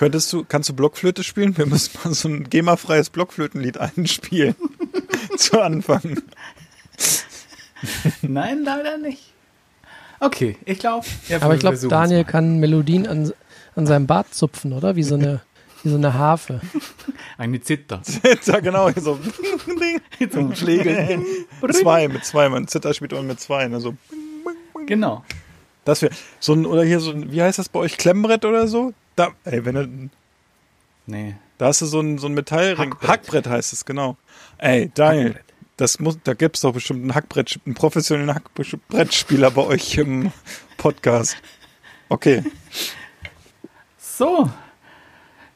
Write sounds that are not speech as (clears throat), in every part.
Könntest du, kannst du Blockflöte spielen? Wir müssen mal so ein GEMA-freies Blockflötenlied einspielen. (laughs) Zu Anfang. Nein, leider nicht. Okay, ich glaube. Aber ich glaube, Daniel kann Melodien an, an seinem Bart zupfen, oder? Wie so eine, wie so eine Harfe. Eine Zither. Zither, genau. So, so Schläge. zwei, mit zwei. Man Zither spielt man mit zwei. Ne? So. Genau. Das wäre so ein, oder hier so ein, wie heißt das bei euch? Klemmbrett oder so? Da, ey, wenn du, Nee. da hast du so ein, so ein Metallring. Hackbrett. Hackbrett. heißt es, genau. Ey, Daniel, Hackbrett. das muss, da gibt's doch bestimmt einen Hackbrett, einen professionellen Hackbrettspieler bei euch im Podcast. Okay. So.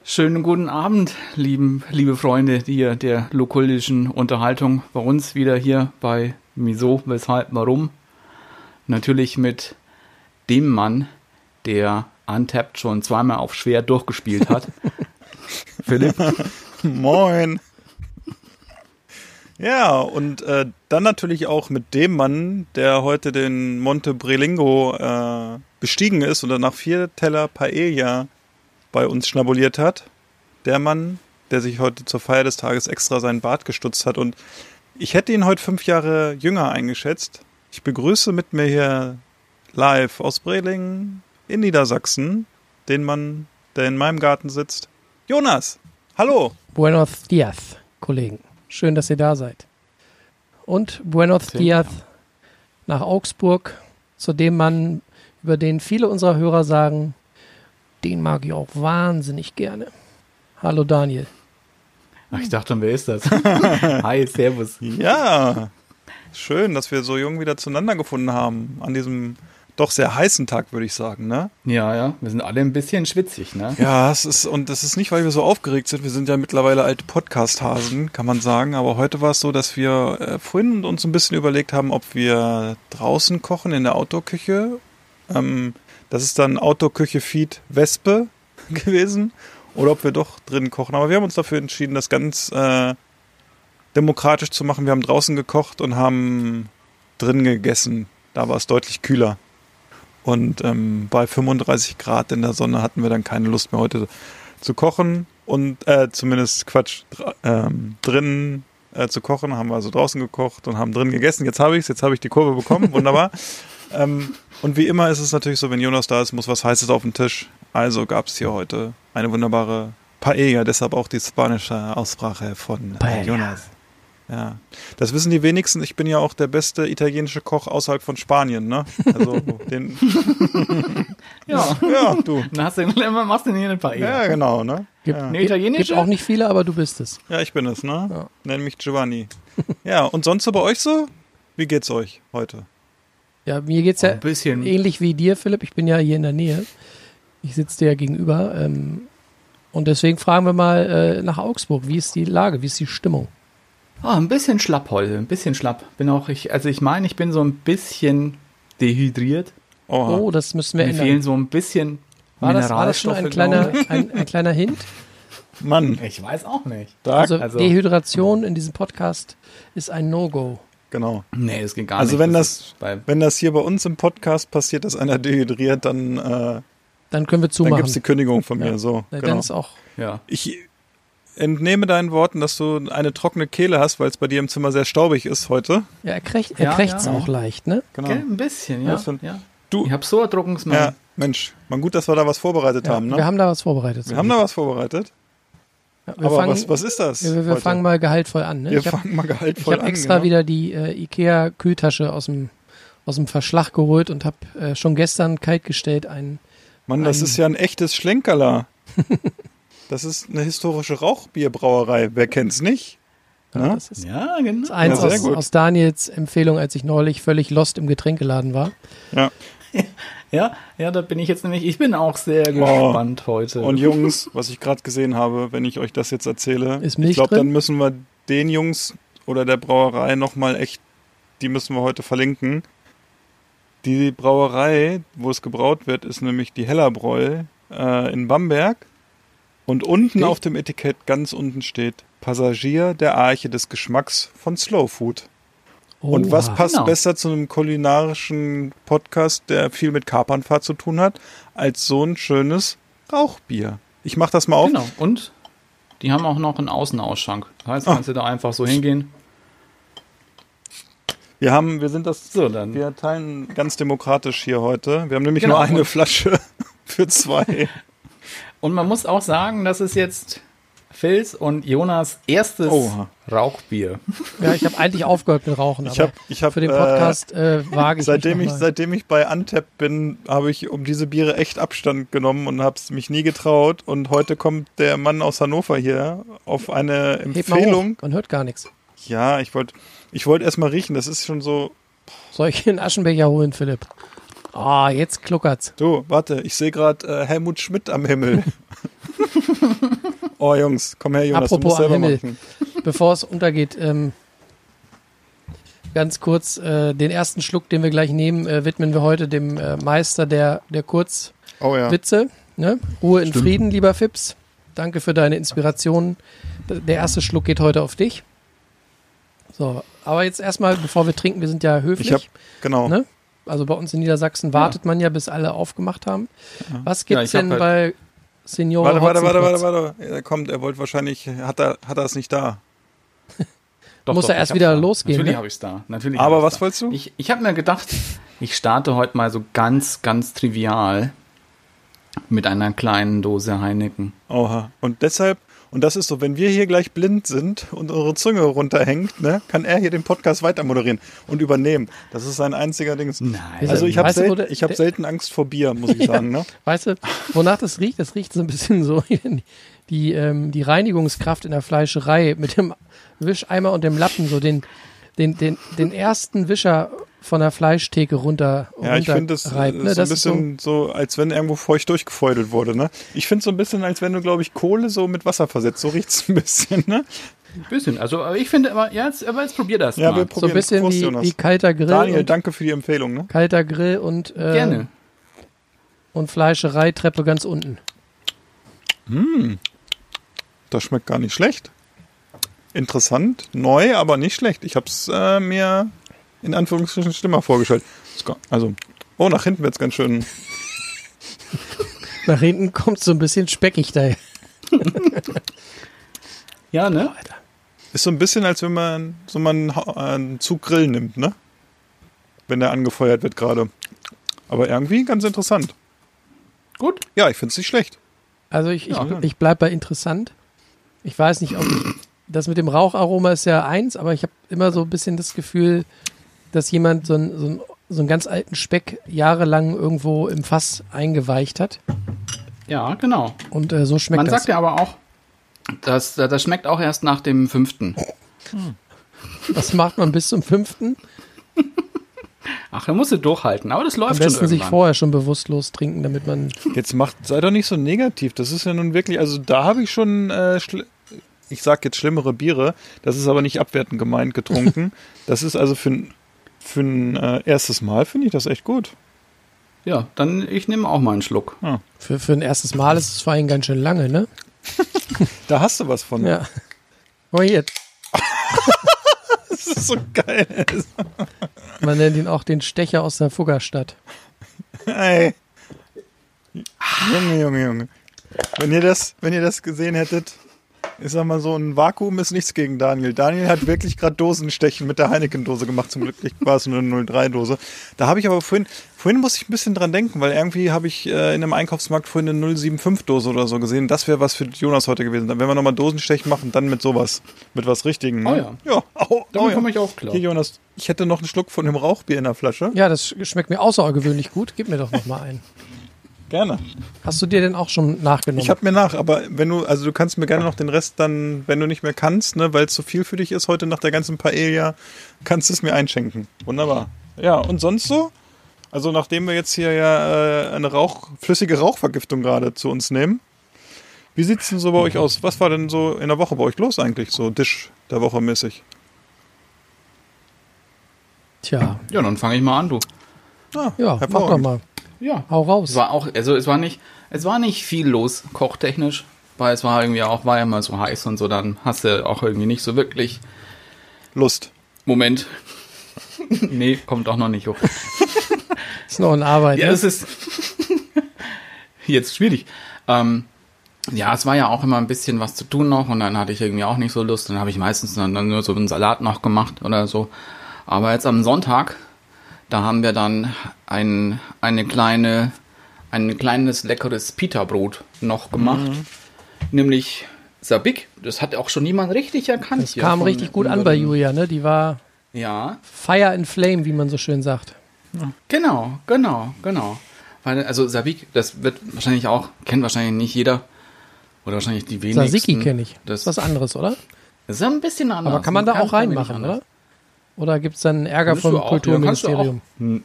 Schönen guten Abend, lieben, liebe Freunde hier der lokulischen Unterhaltung. Bei uns wieder hier bei Wieso, Weshalb, Warum. Natürlich mit dem Mann, der Untapped schon zweimal auf schwer durchgespielt hat. (laughs) Philipp. Moin. Ja, und äh, dann natürlich auch mit dem Mann, der heute den Monte Brelingo äh, bestiegen ist und dann nach vier Teller Paella bei uns schnabuliert hat. Der Mann, der sich heute zur Feier des Tages extra seinen Bart gestutzt hat. Und ich hätte ihn heute fünf Jahre jünger eingeschätzt. Ich begrüße mit mir hier live aus Breling in Niedersachsen den Mann, der in meinem Garten sitzt. Jonas, hallo. Buenos dias, Kollegen. Schön, dass ihr da seid. Und Buenos dias nach Augsburg, zu dem Mann, über den viele unserer Hörer sagen, den mag ich auch wahnsinnig gerne. Hallo Daniel. Ach, ich dachte schon, wer ist das? (laughs) Hi, Servus. Ja, schön, dass wir so jung wieder zueinander gefunden haben an diesem doch sehr heißen Tag, würde ich sagen, ne? Ja, ja, wir sind alle ein bisschen schwitzig, ne? Ja, es ist, und das ist nicht, weil wir so aufgeregt sind. Wir sind ja mittlerweile alte Podcast-Hasen, kann man sagen. Aber heute war es so, dass wir äh, vorhin uns ein bisschen überlegt haben, ob wir draußen kochen in der Outdoor-Küche. Ähm, das ist dann Outdoor-Küche-Feed Wespe (laughs) gewesen. Oder ob wir doch drin kochen. Aber wir haben uns dafür entschieden, das ganz äh, demokratisch zu machen. Wir haben draußen gekocht und haben drin gegessen. Da war es deutlich kühler. Und ähm, bei 35 Grad in der Sonne hatten wir dann keine Lust mehr heute zu kochen. Und äh, zumindest Quatsch, ähm, drinnen äh, zu kochen, haben wir also draußen gekocht und haben drin gegessen. Jetzt habe ich es, jetzt habe ich die Kurve bekommen, wunderbar. (laughs) ähm, und wie immer ist es natürlich so, wenn Jonas da ist, muss was Heißes auf den Tisch. Also gab es hier heute eine wunderbare Paella, deshalb auch die spanische Aussprache von äh, Jonas. Ja, das wissen die wenigsten. Ich bin ja auch der beste italienische Koch außerhalb von Spanien, ne? Also (laughs) den. (laughs) Ja. ja, du. Dann hast du, machst du hier ein paar Ja, genau, ne? Gibt, Ja. Eine italienische? gibt auch nicht viele, aber du bist es. Ja, ich bin es, ne? Ja. Nenn mich Giovanni. (laughs) Ja, und sonst so bei euch so? Wie geht's euch heute? Ja, mir geht's ja Ein bisschen. ähnlich wie dir, Philipp. Ich bin ja hier in der Nähe. Ich sitze dir ja gegenüber. Ähm, und deswegen fragen wir mal äh, nach Augsburg. Wie ist die Lage? Wie ist die Stimmung? Ah, ein bisschen schlapp heute, ein bisschen schlapp. Bin auch ich, also ich meine, ich bin so ein bisschen dehydriert. Oha. Oh, das müssen wir Mir ändern. fehlen so ein bisschen War das, war das schon ein kleiner, ein, ein kleiner Hint? (laughs) Mann, ich. Weiß auch nicht. da, Also, Also- Dehydration in diesem Podcast ist ein No-Go. genau. Nee, es geht gar Also nicht. wenn ist das- bei, Wenn das hier bei uns im Podcast passiert, dass einer dehydriert, dann, äh, Dann können wir dann zumachen. gibt's die Kündigung von mir. Ja. So, Ja, genau. Dann ist auch ja. Ich entnehme deinen Worten, dass du eine trockene Kehle hast, weil es bei dir im Zimmer sehr staubig ist heute. Ja, er, kriegt, er Ja, krächzt ja. auch leicht, ne? Genau. Gell, ein bisschen, ja. Ja. Du- Ich habe so erdruckungsmann. Ja, Mensch, man gut, dass wir da was vorbereitet Ja, haben, ne? Wir haben da was vorbereitet. Wir haben da was vorbereitet. Aber fangen, was, was ist das? wir, wir fangen mal gehaltvoll an. Ne? wir ich habe fangen mal gehaltvoll hab an. extra genau. wieder die äh, Ikea-Kühltasche aus dem, aus dem Verschlag geholt und habe äh, schon gestern kaltgestellt einen Mann, das ist ja ein echtes Schlenkerler. (laughs) das ist eine historische Rauchbierbrauerei. Wer kennt's nicht? Ne? Das ist Ja, genau. eins Ja, aus, aus Daniels Empfehlung, als ich neulich völlig lost im Getränkeladen war. Ja. (laughs) Ja, ja, da bin ich jetzt nämlich, ich bin auch sehr gespannt heute. Und Jungs, was ich gerade gesehen habe, wenn ich euch das jetzt erzähle, Ist Milch ich glaube, dann müssen wir den Jungs oder der Brauerei nochmal echt, die müssen wir heute verlinken. Die Brauerei, wo es gebraut wird, ist nämlich die Hellerbräu äh, in Bamberg. Und unten Richtig. auf dem Etikett ganz unten steht Passagier der Arche des Geschmacks von Slow Food. Und was passt Genau. besser zu einem kulinarischen Podcast, der viel mit Kapernfahrt zu tun hat, als so ein schönes Rauchbier? Ich mach das mal auf. Genau. Und die haben auch noch einen Außenausschank. Das heißt, Ah. kannst du da einfach so hingehen. Wir haben, wir sind das, So, dann. wir teilen ganz demokratisch hier heute. Wir haben nämlich Genau, nur eine Flasche (laughs) für zwei. Und man muss auch sagen, das ist jetzt Phils und Jonas erstes Oha. Rauchbier. Ja, ich habe eigentlich aufgehört mit Rauchen, Ich aber hab- ich hab, für den äh, Podcast äh, wage ich Seitdem mich ich, seitdem ich bei Antep bin, habe ich um diese Biere echt Abstand genommen und habe es mich nie getraut. Und heute kommt der Mann aus Hannover hier auf eine Empfehlung. man hört gar nichts. Ja, ich wollte ich wollte erst mal riechen. Das ist schon so. Soll ich einen Aschenbecher holen, Philipp? Ah, jetzt kluckert's. Du, warte, ich sehe gerade äh, Helmut Schmidt am Himmel. (laughs) oh, Jungs, komm her, Jonas, Apropos du musst am selber Himmel. machen. Bevor es untergeht, ähm, ganz kurz, äh, den ersten Schluck, den wir gleich nehmen, äh, widmen wir heute dem äh, Meister der, der Kurzwitze. Oh ja. Ne? Ruhe in Frieden, lieber Fips. Danke für deine Inspiration. Der erste Schluck geht heute auf dich. So, aber jetzt erstmal, bevor wir trinken, wir sind ja höflich. Ich habe genau. Ne? Also bei uns in Niedersachsen wartet man ja, bis alle aufgemacht haben. Was gibt's Ja, denn halt- bei Senior Warte, warte, warte, warte, warte. Er kommt, er wollte wahrscheinlich, hat er, hat er es nicht da. (laughs) Doch, Muss doch, ja erst wieder da. losgehen, Natürlich ne? habe ich es da. Natürlich Aber was da. wolltest du? Ich, ich habe mir gedacht, (laughs) ich starte heute mal so ganz, ganz trivial mit einer kleinen Dose Heineken. Oha. Und deshalb, und das ist so, wenn wir hier gleich blind sind und unsere Zunge runterhängt, ne, kann er hier den Podcast weiter moderieren und übernehmen. Das ist sein einziger Dings. Nein. Also ich habe Weißt du, selten, ich hab selten Angst vor Bier, muss ich (laughs) sagen. Ne? Weißt du, wonach das riecht? Das riecht so ein bisschen so wie die, ähm, die Reinigungskraft in der Fleischerei mit dem Wischeimer und dem Lappen, so den, den, den, den ersten Wischer von der Fleischtheke runter Ja, ich finde das, äh, ne? ist so ein Das ist so, bisschen so, als wenn irgendwo feucht durchgefeudelt wurde. Ne? Ich finde so ein bisschen, als wenn du, glaube ich, Kohle so mit Wasser versetzt. So riecht's ein bisschen. Ne? Ein bisschen. Also, aber ich finde, aber, ja, jetzt, aber jetzt probier das Ja, mal. wir so probieren ein bisschen Prost, wie, Jonas. wie kalter Grill Daniel, und, danke für die Empfehlung. Ne? kalter Grill und, äh, Gerne. und Fleischereitreppe ganz unten. Das schmeckt gar nicht schlecht. Interessant, neu, aber nicht schlecht. Ich habe es äh, mir in Anführungsstrichen schlimmer vorgestellt. Also, oh, nach hinten wird's ganz schön. (laughs) Nach hinten kommt so ein bisschen speckig daher. Ja, ne? Ist so ein bisschen, als wenn man so mal einen, äh, einen Zug Grill nimmt, ne? Wenn der angefeuert wird gerade. Aber irgendwie ganz interessant. Gut. Ja, ich finde es nicht schlecht. Also ich, Ja. ich, ich bleib bei interessant. Ich weiß nicht, ob ich, das mit dem Raucharoma ist ja eins, aber ich habe immer so ein bisschen das Gefühl, dass jemand so, ein, so, ein, so einen ganz alten Speck jahrelang irgendwo im Fass eingeweicht hat. Ja, genau. Und äh, so schmeckt Man das. sagt ja aber auch, dass, das schmeckt auch erst nach dem fünften. Das macht man bis zum fünften. Ach, da musst du durchhalten. Aber das Am läuft schon besten sich irgendwann. vorher schon bewusstlos trinken, damit man. Jetzt macht, sei doch nicht so negativ. Das ist ja nun wirklich, also da habe ich schon, äh, ich sag jetzt schlimmere Biere. Das ist aber nicht abwertend gemeint getrunken. (laughs) das ist also für ein, für ein äh, erstes Mal finde ich das echt gut. Ja, dann ich nehme auch mal einen Schluck. Für, für ein erstes Mal ist es vor allem ganz schön lange, ne? (laughs) Da hast du was von. Ja. Oh, hier. (laughs) Das ist so geil. Man nennt ihn auch den Stecher aus der Fuggerstadt. Ey. Junge, Junge, Junge. Wenn ihr das, wenn ihr das gesehen hättet, ich sag mal so, ein Vakuum ist nichts gegen Daniel. Daniel hat wirklich gerade Dosenstechen mit der Heineken-Dose gemacht. Zum Glück war es nur eine 03-Dose. Da habe ich aber vorhin, vorhin musste ich ein bisschen dran denken, weil irgendwie habe ich äh, in einem Einkaufsmarkt vorhin eine 075-Dose oder so gesehen. Das wäre was für Jonas heute gewesen. Dann, wenn wir nochmal Dosenstechen machen, dann mit sowas. Mit was Richtigen. Ne? Oh ja. Ja, au, Damit oh ja. komme ich auch klar. Hier, Jonas, ich hätte noch einen Schluck von dem Rauchbier in der Flasche. Ja, das schmeckt mir außergewöhnlich gut. Gib mir doch noch mal einen. Gerne. Hast du dir denn auch schon nachgenommen? Ich habe mir nach, aber wenn du, also du kannst mir gerne noch den Rest dann, wenn du nicht mehr kannst, ne, weil es zu viel für dich ist heute nach der ganzen Paella, kannst du es mir einschenken. Wunderbar. Ja, und sonst so? Also nachdem wir jetzt hier ja äh, eine Rauch, flüssige Rauchvergiftung gerade zu uns nehmen, wie sieht's denn so bei euch aus? Was war denn so in der Woche bei euch los eigentlich, so Dish der Woche mäßig? Tja, Ja, dann fange ich mal an, du. Ah, ja, mach doch mal. Ja. Hau Es raus. war auch, also es war nicht, es war nicht viel los, kochtechnisch, weil es war irgendwie auch, war ja mal so heiß und so, dann hast du auch irgendwie nicht so wirklich, Lust. Moment. (laughs) nee, kommt auch noch nicht hoch. (laughs) Ist noch in Arbeit. Ja, ne? es ist (laughs) jetzt schwierig. Ähm, ja, es war ja auch immer ein bisschen was zu tun noch und dann hatte ich irgendwie auch nicht so Lust. Dann habe ich meistens dann dann nur so einen Salat noch gemacht oder so. Aber jetzt am Sonntag, da haben wir dann ein, eine kleine, ein kleines leckeres Pita-Brot noch gemacht. Nämlich Sabik. Das hat auch schon niemand richtig erkannt. Das kam von richtig gut an bei Julia, ne? Die war Ja, Fire and Flame, wie man so schön sagt. Genau, genau, genau. Weil, also Sabik, das wird wahrscheinlich auch, kennt wahrscheinlich nicht jeder. Oder wahrscheinlich die wenigsten. Tzatziki kenne ich. Das ist was anderes, oder? das ist ein bisschen anders. Aber kann man da auch reinmachen, anders. oder? Oder gibt es dann Ärger vom auch, Kulturministerium? auch.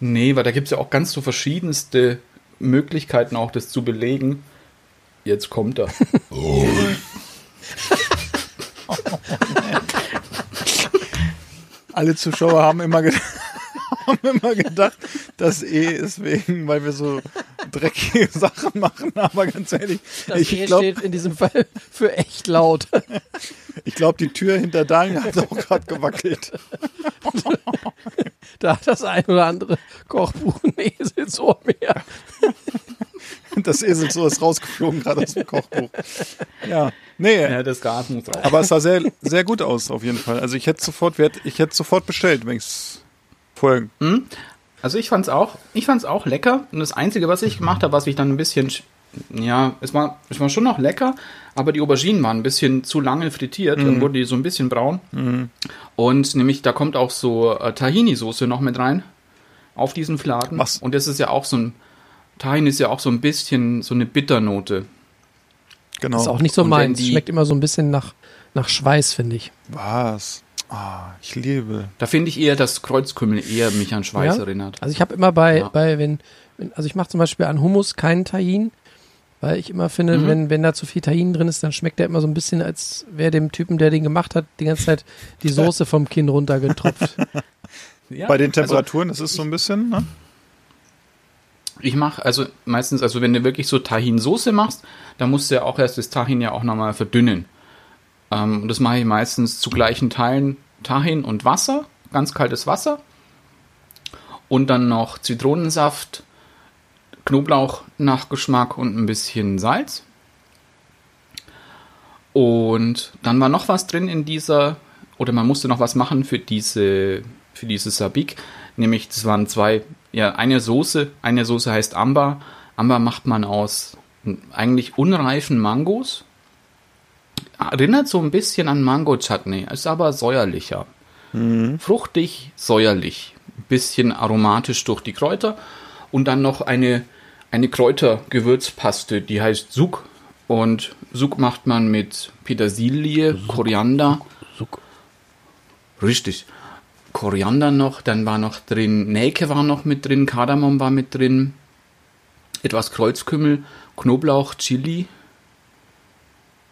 Nee, weil da gibt es ja auch ganz so verschiedenste Möglichkeiten, auch das zu belegen. Jetzt kommt er. (laughs) Alle Zuschauer haben immer, ge haben immer gedacht, das E ist wegen, weil wir so dreckige Sachen machen. Aber ganz ehrlich, Das ich E glaube, steht in diesem Fall für echt laut. ich glaub, die Tür hinter Daniel hat auch gerade gewackelt. Da hat das ein oder andere Kochbuch ein Eselsohr mehr. Das Eselsohr ist rausgeflogen gerade aus dem Kochbuch. Ja, nee, Ja, das raus. aber es sah sehr, sehr gut aus auf jeden Fall. Also ich hätte sofort, ich hätte sofort bestellt, wenn ich es vorher Also ich fand's auch, ich fand's auch lecker. Und das Einzige, was ich gemacht habe, was ich dann ein bisschen, sch- ja, es war, es war schon noch lecker, aber die Auberginen waren ein bisschen zu lange frittiert, dann wurden die so ein bisschen braun. Und nämlich, da kommt auch so äh, Tahini-Soße noch mit rein auf diesen Fladen. Was? Und das ist ja auch so ein, Tahini ist ja auch so ein bisschen so eine Bitternote. genau. Ist auch nicht so meins. die- Schmeckt immer so ein bisschen nach, nach Schweiß, finde ich. Was? Ah, ich liebe. Da finde ich eher, dass Kreuzkümmel eher mich an Schweiß Ja? erinnert. Also ich habe immer bei, Ja. bei wenn, wenn, also ich mache zum Beispiel an Hummus keinen Tahin, weil ich immer finde, Mhm. wenn, wenn da zu viel Tahin drin ist, dann schmeckt der immer so ein bisschen, als wäre dem Typen, der den gemacht hat, die ganze Zeit die Soße vom Kinn runtergetropft. (laughs) Ja, Bei den also- Temperaturen, das ist so ein bisschen, ne? Ich mache also meistens, also wenn du wirklich so Tahin-Soße machst, dann musst du ja auch erst das Tahin ja auch nochmal verdünnen. Ähm, und das mache ich meistens zu gleichen Teilen Tahin und Wasser, ganz kaltes Wasser. Und dann noch Zitronensaft, Knoblauch nach Geschmack und ein bisschen Salz. Und dann war noch was drin in dieser, oder man musste noch was machen für diese, für diese Sabik. Nämlich, das waren zwei, ja, eine Soße, eine Soße heißt Amber. Amber macht man aus eigentlich unreifen Mangos. Erinnert so ein bisschen an Mango-Chutney, ist aber säuerlicher. Fruchtig, säuerlich. Ein bisschen aromatisch durch die Kräuter. Und dann noch eine, eine Kräutergewürzpaste, die heißt Suk. Und Suk macht man mit Petersilie, Koriander. Richtig. Koriander noch, dann war noch drin, Nelke war noch mit drin, Kardamom war mit drin, etwas Kreuzkümmel, Knoblauch, Chili.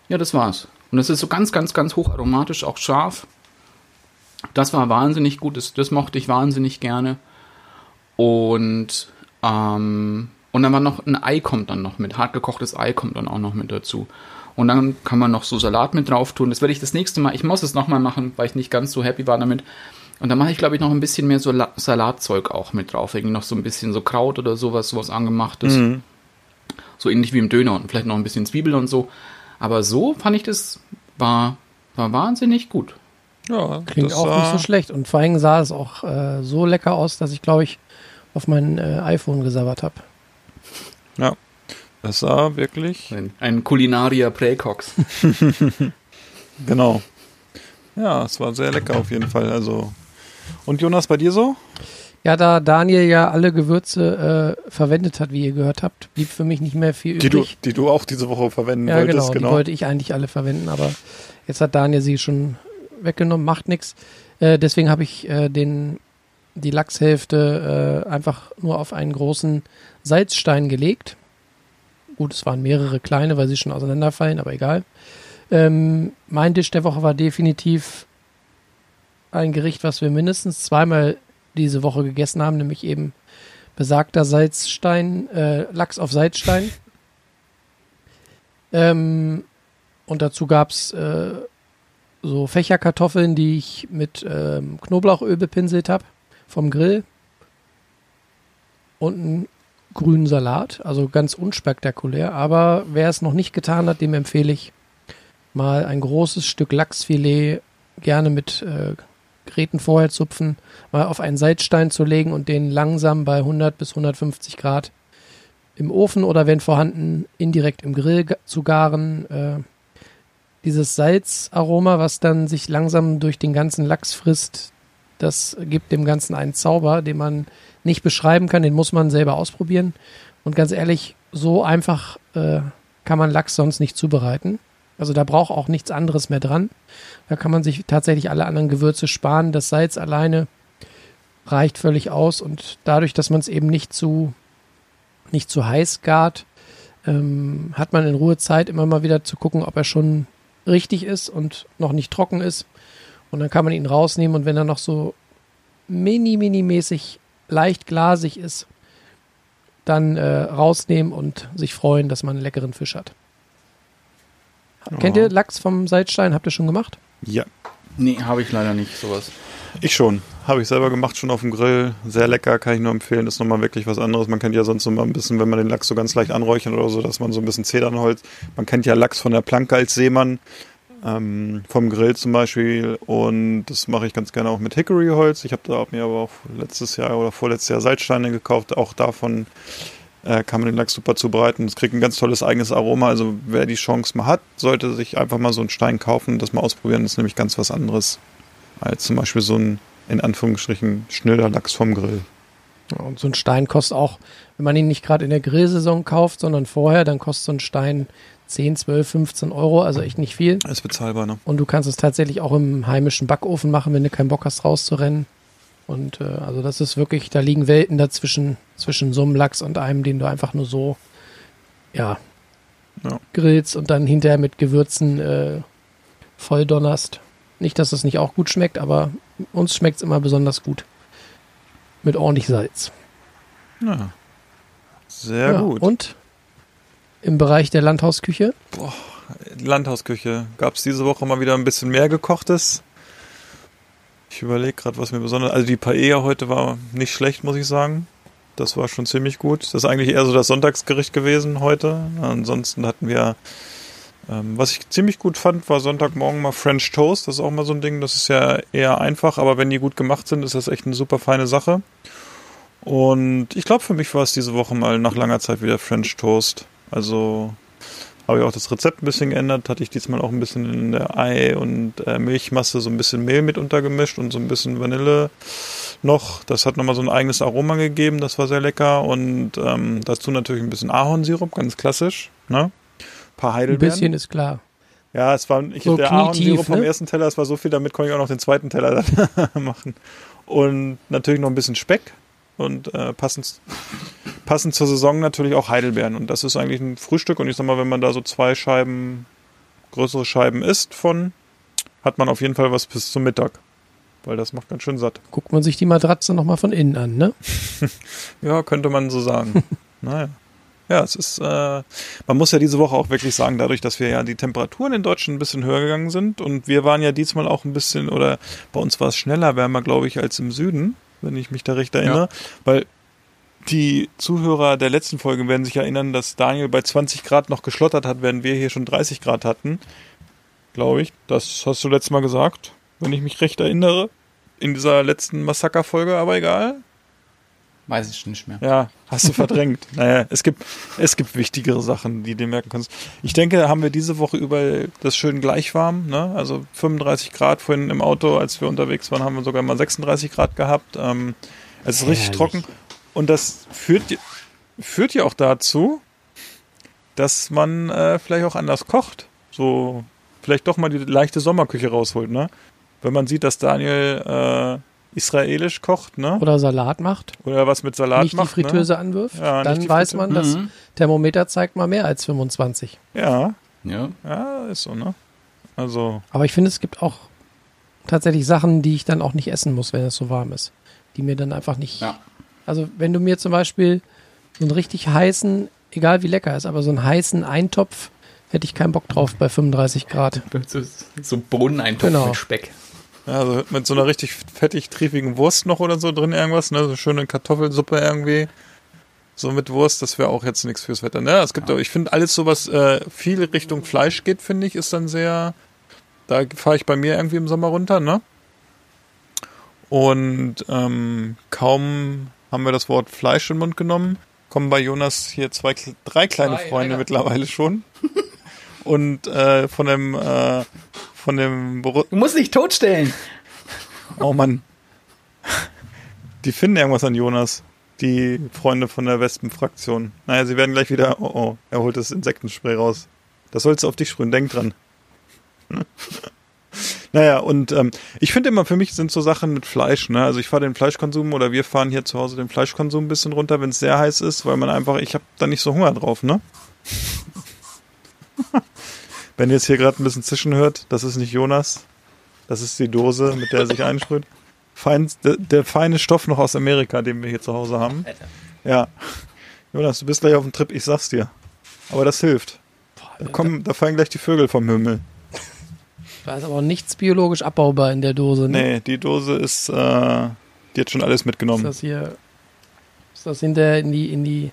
Ja, das war's. Und das ist so ganz, ganz, ganz hocharomatisch, auch scharf. Das war wahnsinnig gut, das, das mochte ich wahnsinnig gerne. Und, ähm, und dann war noch ein Ei kommt dann noch mit, hartgekochtes Ei kommt dann auch noch mit dazu. Und dann kann man noch so Salat mit drauf tun. Das werde ich das nächste Mal, ich muss es nochmal machen, weil ich nicht ganz so happy war damit. Und dann mache ich, glaube ich, noch ein bisschen mehr so La Salatzeug auch mit drauf. Irgendwie noch so ein bisschen so Kraut oder sowas, sowas angemachtes. Mhm. So ähnlich wie im Döner und vielleicht noch ein bisschen Zwiebel und so. Aber so fand ich das, war, war wahnsinnig gut. Ja, Klingt auch nicht so schlecht. Und vor allem sah es auch äh, so lecker aus, dass ich, glaube ich, auf mein äh, iPhone gesabbert habe. Ja, das sah wirklich, Ein, ein Kulinaria Präcox. (laughs) genau. Ja, es war sehr lecker auf jeden Fall. Also. Und Jonas, bei dir so? Ja, da Daniel ja alle Gewürze äh, verwendet hat, wie ihr gehört habt, blieb für mich nicht mehr viel Die du, übrig. die du auch diese Woche verwenden ja, wolltest, genau, die wollte ich eigentlich alle verwenden, aber jetzt hat Daniel sie schon weggenommen, macht nichts. Äh, deswegen habe ich äh, den die Lachshälfte äh, einfach nur auf einen großen Salzstein gelegt. Gut, es waren mehrere kleine, weil sie schon auseinanderfallen, aber egal. Ähm, mein Tisch der Woche war definitiv ein Gericht, was wir mindestens zweimal diese Woche gegessen haben, nämlich eben besagter Salzstein, äh, Lachs auf Salzstein. (laughs) Ähm, und dazu gab's äh, so Fächerkartoffeln, die ich mit ähm, Knoblauchöl bepinselt habe vom Grill. Und einen grünen Salat, also ganz unspektakulär. Aber wer es noch nicht getan hat, dem empfehle ich mal ein großes Stück Lachsfilet, gerne mit äh, Gräten vorher zupfen, mal auf einen Salzstein zu legen und den langsam bei 100 bis 150 Grad im Ofen oder wenn vorhanden indirekt im Grill zu garen. Äh, dieses Salzaroma, was dann sich langsam durch den ganzen Lachs frisst, das gibt dem Ganzen einen Zauber, den man nicht beschreiben kann, den muss man selber ausprobieren. Und ganz ehrlich, so einfach äh, kann man Lachs sonst nicht zubereiten. Also da braucht auch nichts anderes mehr dran. Da kann man sich tatsächlich alle anderen Gewürze sparen. Das Salz alleine reicht völlig aus und dadurch, dass man es eben nicht zu nicht zu heiß gart, ähm, hat man in Ruhe Zeit, immer mal wieder zu gucken, ob er schon richtig ist und noch nicht trocken ist. Und dann kann man ihn rausnehmen und wenn er noch so mini, mini mäßig leicht glasig ist, dann äh, rausnehmen und sich freuen, dass man einen leckeren Fisch hat. Kennt ihr Lachs vom Salzstein? Habt ihr schon gemacht? Ja, Nee, habe ich leider nicht, sowas. ich schon. Habe ich selber gemacht, schon auf dem Grill. Sehr lecker, kann ich nur empfehlen. Ist nochmal wirklich was anderes. Man kennt ja sonst mal ein bisschen, wenn man den Lachs so ganz leicht anräuchert oder so, dass man so ein bisschen Zedernholz. Man kennt ja Lachs von der Planke als Seemann. Ähm, vom Grill zum Beispiel. Und das mache ich ganz gerne auch mit Hickoryholz. Ich habe da mir aber auch letztes Jahr oder vorletztes Jahr Salzsteine gekauft. Auch davon äh, kann man den Lachs super zubereiten. Es kriegt ein ganz tolles eigenes Aroma. Also wer die Chance mal hat, sollte sich einfach mal so einen Stein kaufen und das mal ausprobieren. Das ist nämlich ganz was anderes als zum Beispiel so ein in Anführungsstrichen schneller Lachs vom Grill. Ja, und so ein Stein kostet auch, wenn man ihn nicht gerade in der Grillsaison kauft, sondern vorher, dann kostet so ein Stein 10, 12, 15 Euro, also echt nicht viel. Ist bezahlbar, ne? Und du kannst es tatsächlich auch im heimischen Backofen machen, wenn du keinen Bock hast, rauszurennen. Und äh, also das ist wirklich, da liegen Welten dazwischen, zwischen so einem Lachs und einem, den du einfach nur so, ja, Ja. grillst und dann hinterher mit Gewürzen äh, voll donnerst. Nicht, dass es nicht auch gut schmeckt, aber uns schmeckt es immer besonders gut. Mit ordentlich Salz. Ja. Sehr Ja, gut. Und im Bereich der Landhausküche, Landhausküche. Gab es diese Woche mal wieder ein bisschen mehr gekochtes? Ich überlege gerade, was mir besonders. Also die Paella heute war nicht schlecht, muss ich sagen. Das war schon ziemlich gut. Das ist eigentlich eher so das Sonntagsgericht gewesen heute. Ansonsten hatten wir. Ähm, was ich ziemlich gut fand, war Sonntagmorgen mal French Toast. Das ist auch mal so ein Ding. Das ist ja eher einfach, aber wenn die gut gemacht sind, ist das echt eine super feine Sache. Und ich glaube, für mich war es diese Woche mal nach langer Zeit wieder French Toast. Also habe ich auch das Rezept ein bisschen geändert. Hatte ich diesmal auch ein bisschen in der Ei- und äh, Milchmasse so ein bisschen Mehl mit untergemischt und so ein bisschen Vanille noch. Das hat nochmal so ein eigenes Aroma gegeben. Das war sehr lecker. Und ähm, dazu natürlich ein bisschen Ahornsirup, ganz klassisch. Ne? Ein paar ein Heidelbeeren. bisschen ist klar. Ja, es war ich So der Ahornsirup vom ne? ersten Teller, es war so viel, damit konnte ich auch noch den zweiten Teller (laughs) machen. Und natürlich noch ein bisschen Speck und äh, passend, passend zur Saison natürlich auch Heidelbeeren. Und das ist eigentlich ein Frühstück. Und ich sag mal, wenn man da so zwei Scheiben, größere Scheiben isst von, hat man auf jeden Fall was bis zum Mittag. Weil das macht ganz schön satt. Guckt man sich die Matratze nochmal von innen an, ne? (laughs) Ja, könnte man so sagen. (laughs) naja. Ja, es ist, äh, man muss ja diese Woche auch wirklich sagen, dadurch, dass wir ja die Temperaturen in Deutschland ein bisschen höher gegangen sind und wir waren ja diesmal auch ein bisschen, oder bei uns war es schneller wärmer, glaube ich, als im Süden, wenn ich mich da recht erinnere, weil die Zuhörer der letzten Folge werden sich erinnern, dass Daniel bei 20 Grad noch geschlottert hat, während wir hier schon 30 Grad hatten. Glaube ich. Das hast du letztes Mal gesagt, wenn ich mich recht erinnere. In dieser letzten Massakerfolge, aber egal. Weiß ich nicht mehr. Ja, hast du verdrängt. (laughs) naja, es gibt, es gibt wichtigere Sachen, die du merken kannst. Ich denke, da haben wir diese Woche über das schön gleich warm, ne? Also 35 Grad vorhin im Auto, als wir unterwegs waren, haben wir sogar mal 36 Grad gehabt. Ähm, es ist richtig Herrlich. trocken. Und das führt, führt ja auch dazu, dass man äh, vielleicht auch anders kocht. So, vielleicht doch mal die leichte Sommerküche rausholt, ne? Wenn man sieht, dass Daniel äh, israelisch kocht, ne? oder Salat macht, Oder was mit Salat nicht macht, die Fritteuse ne? anwirft, Ja, nicht dann die weiß Fritteuse. man, das Mhm. Thermometer zeigt mal mehr als 25. Ja, Ja. ja, ist so, ne? Also, Aber ich finde, es gibt auch tatsächlich Sachen, die ich dann auch nicht essen muss, wenn es so warm ist. Die mir dann einfach nicht. Ja. Also, wenn du mir zum Beispiel so einen richtig heißen, egal wie lecker ist, aber so einen heißen Eintopf, hätte ich keinen Bock drauf bei 35 Grad. (laughs) So, so Bohneneintopf Genau. mit Speck. ja, also mit so einer richtig fettig triefigen Wurst noch oder so drin irgendwas, ne? So schöne Kartoffelsuppe irgendwie. So mit Wurst, das wäre auch jetzt nichts fürs Wetter. Ne? Es gibt, aber ich finde alles so, was äh, viel Richtung Fleisch geht, finde ich, ist dann sehr. Da fahre ich bei mir irgendwie im Sommer runter, ne? Und ähm, kaum haben wir das Wort Fleisch in den Mund genommen, kommen bei Jonas hier zwei, drei kleine Drei, Freunde Alter. mittlerweile schon. (laughs) Und äh, von dem äh, von dem Boru Du musst dich totstellen. Oh Mann. Die finden irgendwas an Jonas. Die Freunde von der Wespenfraktion. Naja, sie werden gleich wieder. Oh oh, er holt das Insektenspray raus. Das sollst du auf dich sprühen, denk dran. Naja, und ähm, ich finde immer, für mich sind so Sachen mit Fleisch, ne? Also ich fahre den Fleischkonsum oder wir fahren hier zu Hause den Fleischkonsum ein bisschen runter, wenn es sehr heiß ist, weil man einfach, ich habe da nicht so Hunger drauf, ne? (laughs) wenn ihr jetzt hier gerade ein bisschen zischen hört, das ist nicht Jonas. Das ist die Dose, mit der er sich einsprüht. Fein, der, der feine Stoff noch aus Amerika, den wir hier zu Hause haben. Ja. Jonas, du bist gleich auf dem Trip, ich sag's dir. Aber das hilft. Da, kommen, da fallen gleich die Vögel vom Himmel. Da ist aber auch nichts biologisch abbaubar in der Dose. Ne? Nee, die Dose ist, äh, die hat schon alles Ist mitgenommen. das hier. Ist das hinterher in die, in die,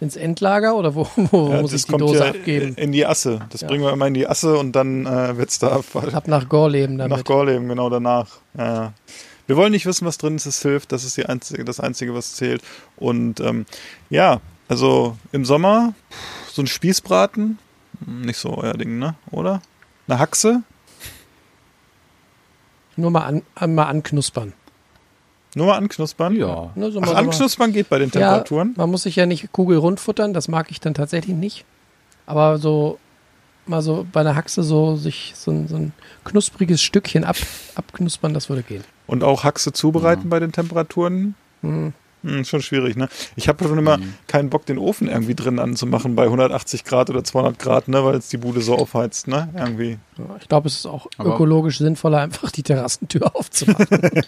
ins Endlager oder wo, (laughs) wo Ja, muss ich die Dose ja abgeben? in die Asse. Das Ja. bringen wir immer in die Asse und dann äh, wird's da (laughs) Ab nach Gorleben damit. nach Gorleben, genau danach. Ja, ja. Wir wollen nicht wissen, was drin ist, es hilft. Das ist die einzige, das Einzige, was zählt. Und ähm, ja, also im Sommer so ein Spießbraten, hm, nicht so euer Ding, ne? Oder? Eine Haxe, Nur mal, an, an, mal anknuspern. nur mal anknuspern. Ja. Ne, so Ach, anknuspern geht bei den Temperaturen. Ja, man muss sich ja nicht kugelrund futtern, das mag ich dann tatsächlich nicht. Aber so mal so bei einer Haxe so sich so ein, so ein knuspriges Stückchen ab, abknuspern, das würde gehen. Und auch Haxe zubereiten bei den Temperaturen. Hm. Hm, schon schwierig, ne? Ich habe schon immer keinen Bock, den Ofen irgendwie drin anzumachen bei 180 Grad oder 200 Grad, ne? Weil es die Bude so aufheizt, ne? Irgendwie. Ich glaube, es ist auch Aber- ökologisch sinnvoller, einfach die Terrassentür (laughs) aufzumachen. (laughs)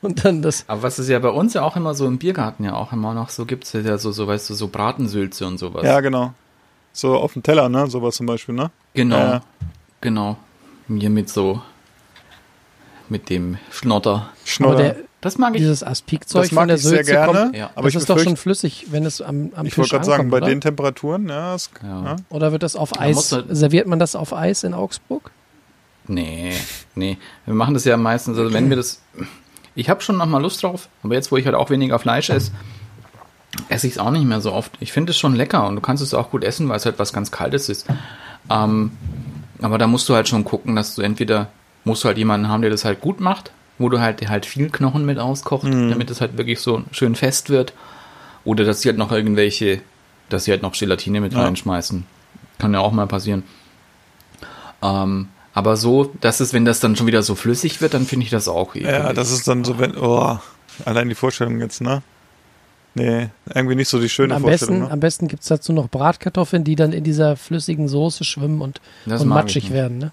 Und dann das. Aber was es ja bei uns ja auch immer so im Biergarten ja auch immer noch so gibt, ist ja so, so weißt du, so Bratensülze und sowas. Ja, genau. So auf dem Teller, ne? Sowas zum Beispiel, ne? Genau, Ja. genau. Mir mit so, mit dem Schnotter. Der, Das mag ich. dieses Aspikzeug das von mag der ich sehr Sülze gerne. kommt. Ja. Aber das ich ist doch schon flüssig, wenn es am, am ich wollte gerade sagen, bei oder? den Temperaturen, ja, es, Ja. ja. Oder wird das auf Da Eis? muss er- Serviert man das auf Eis in Augsburg? Nee, nee. Wir machen das ja meistens, also wenn wir das. Ich habe schon noch mal Lust drauf, aber jetzt, wo ich halt auch weniger Fleisch esse, esse ich es auch nicht mehr so oft. Ich finde es schon lecker und du kannst es auch gut essen, weil es halt was ganz Kaltes ist. Ähm, aber da musst du halt schon gucken, dass du entweder musst du halt jemanden haben, der das halt gut macht, wo du halt, halt viel Knochen mit auskocht, damit es halt wirklich so schön fest wird. Oder dass sie halt noch irgendwelche, dass sie halt noch Gelatine mit Ja. reinschmeißen. Kann ja auch mal passieren. Ähm, aber so, dass es, wenn das dann schon wieder so flüssig wird, dann finde ich das auch eklig. ja, das ist dann so, wenn, oh, allein die Vorstellung jetzt, ne? Nee, irgendwie nicht so die schöne Und am Vorstellung, besten, ne? am besten gibt es dazu noch Bratkartoffeln, die dann in dieser flüssigen Soße schwimmen und, Das und matschig werden. Ne?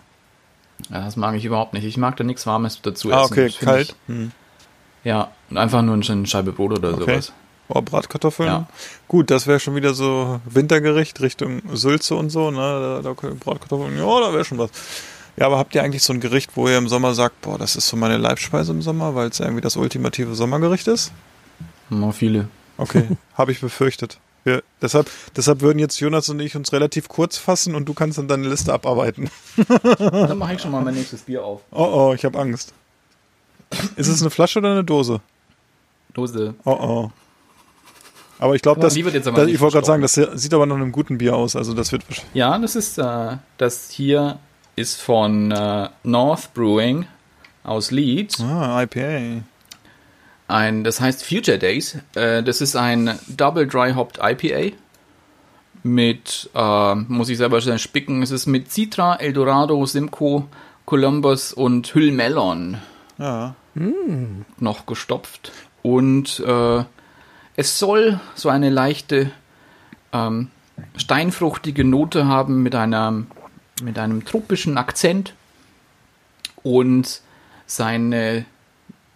Ja, das mag ich überhaupt nicht. Ich mag da nichts Warmes dazu Ah, essen. okay, Das finde kalt. Hm. Ich, ja, und einfach nur eine Scheibe Brot oder Okay. sowas. Oh, Bratkartoffeln. Ja. Gut, das wäre schon wieder so Wintergericht Richtung Sülze und so, ne? Da, da Bratkartoffeln, ja, da wäre schon was. Ja, aber habt ihr eigentlich so ein Gericht, wo ihr im Sommer sagt, boah, das ist so meine Leibspeise im Sommer, weil es irgendwie das ultimative Sommergericht ist? Noch viele. Okay, (laughs) habe ich befürchtet. Wir, deshalb, deshalb würden jetzt Jonas und ich uns relativ kurz fassen und du kannst dann deine Liste abarbeiten. (laughs) Dann mache ich schon mal mein nächstes Bier auf. Oh oh, ich habe Angst. Ist es eine Flasche oder eine Dose? Dose. Oh oh. Aber ich glaube, das, das ich wollte gerade sagen, das sieht aber nach einem guten Bier aus. Also das wird. Ja, das ist, äh, das hier ist von äh, North Brewing aus Leeds. Ah, IPA. Ein, das heißt Future Days. Äh, das ist ein Double Dry Hopped IPA. Mit, äh, muss ich selber schnell spicken, es ist mit Citra, Eldorado, Simcoe, Columbus und Hüllmelon. Ja. noch gestopft. Und äh, es soll so eine leichte ähm, steinfruchtige Note haben mit einer mit einem tropischen Akzent und seine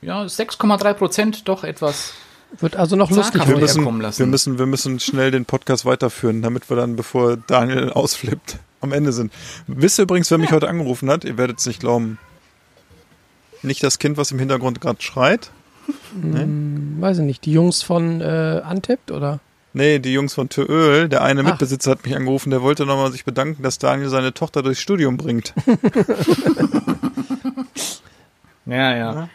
ja 6,3 Prozent doch etwas Wird also noch lustig Wir müssen- lassen. wir, müssen, wir müssen schnell den Podcast weiterführen, damit wir dann, bevor Daniel (laughs) ausflippt, am Ende sind. Wisst ihr übrigens, wer mich heute angerufen hat? Ihr werdet es nicht glauben. Nicht das Kind, was im Hintergrund gerade schreit. Hm, weiß ich nicht. Die Jungs von äh, Antept oder? Nee, die Jungs von Tööl, der eine Ach. Mitbesitzer hat mich angerufen, der wollte nochmal sich bedanken, dass Daniel seine Tochter durchs Studium bringt. (laughs) ja ja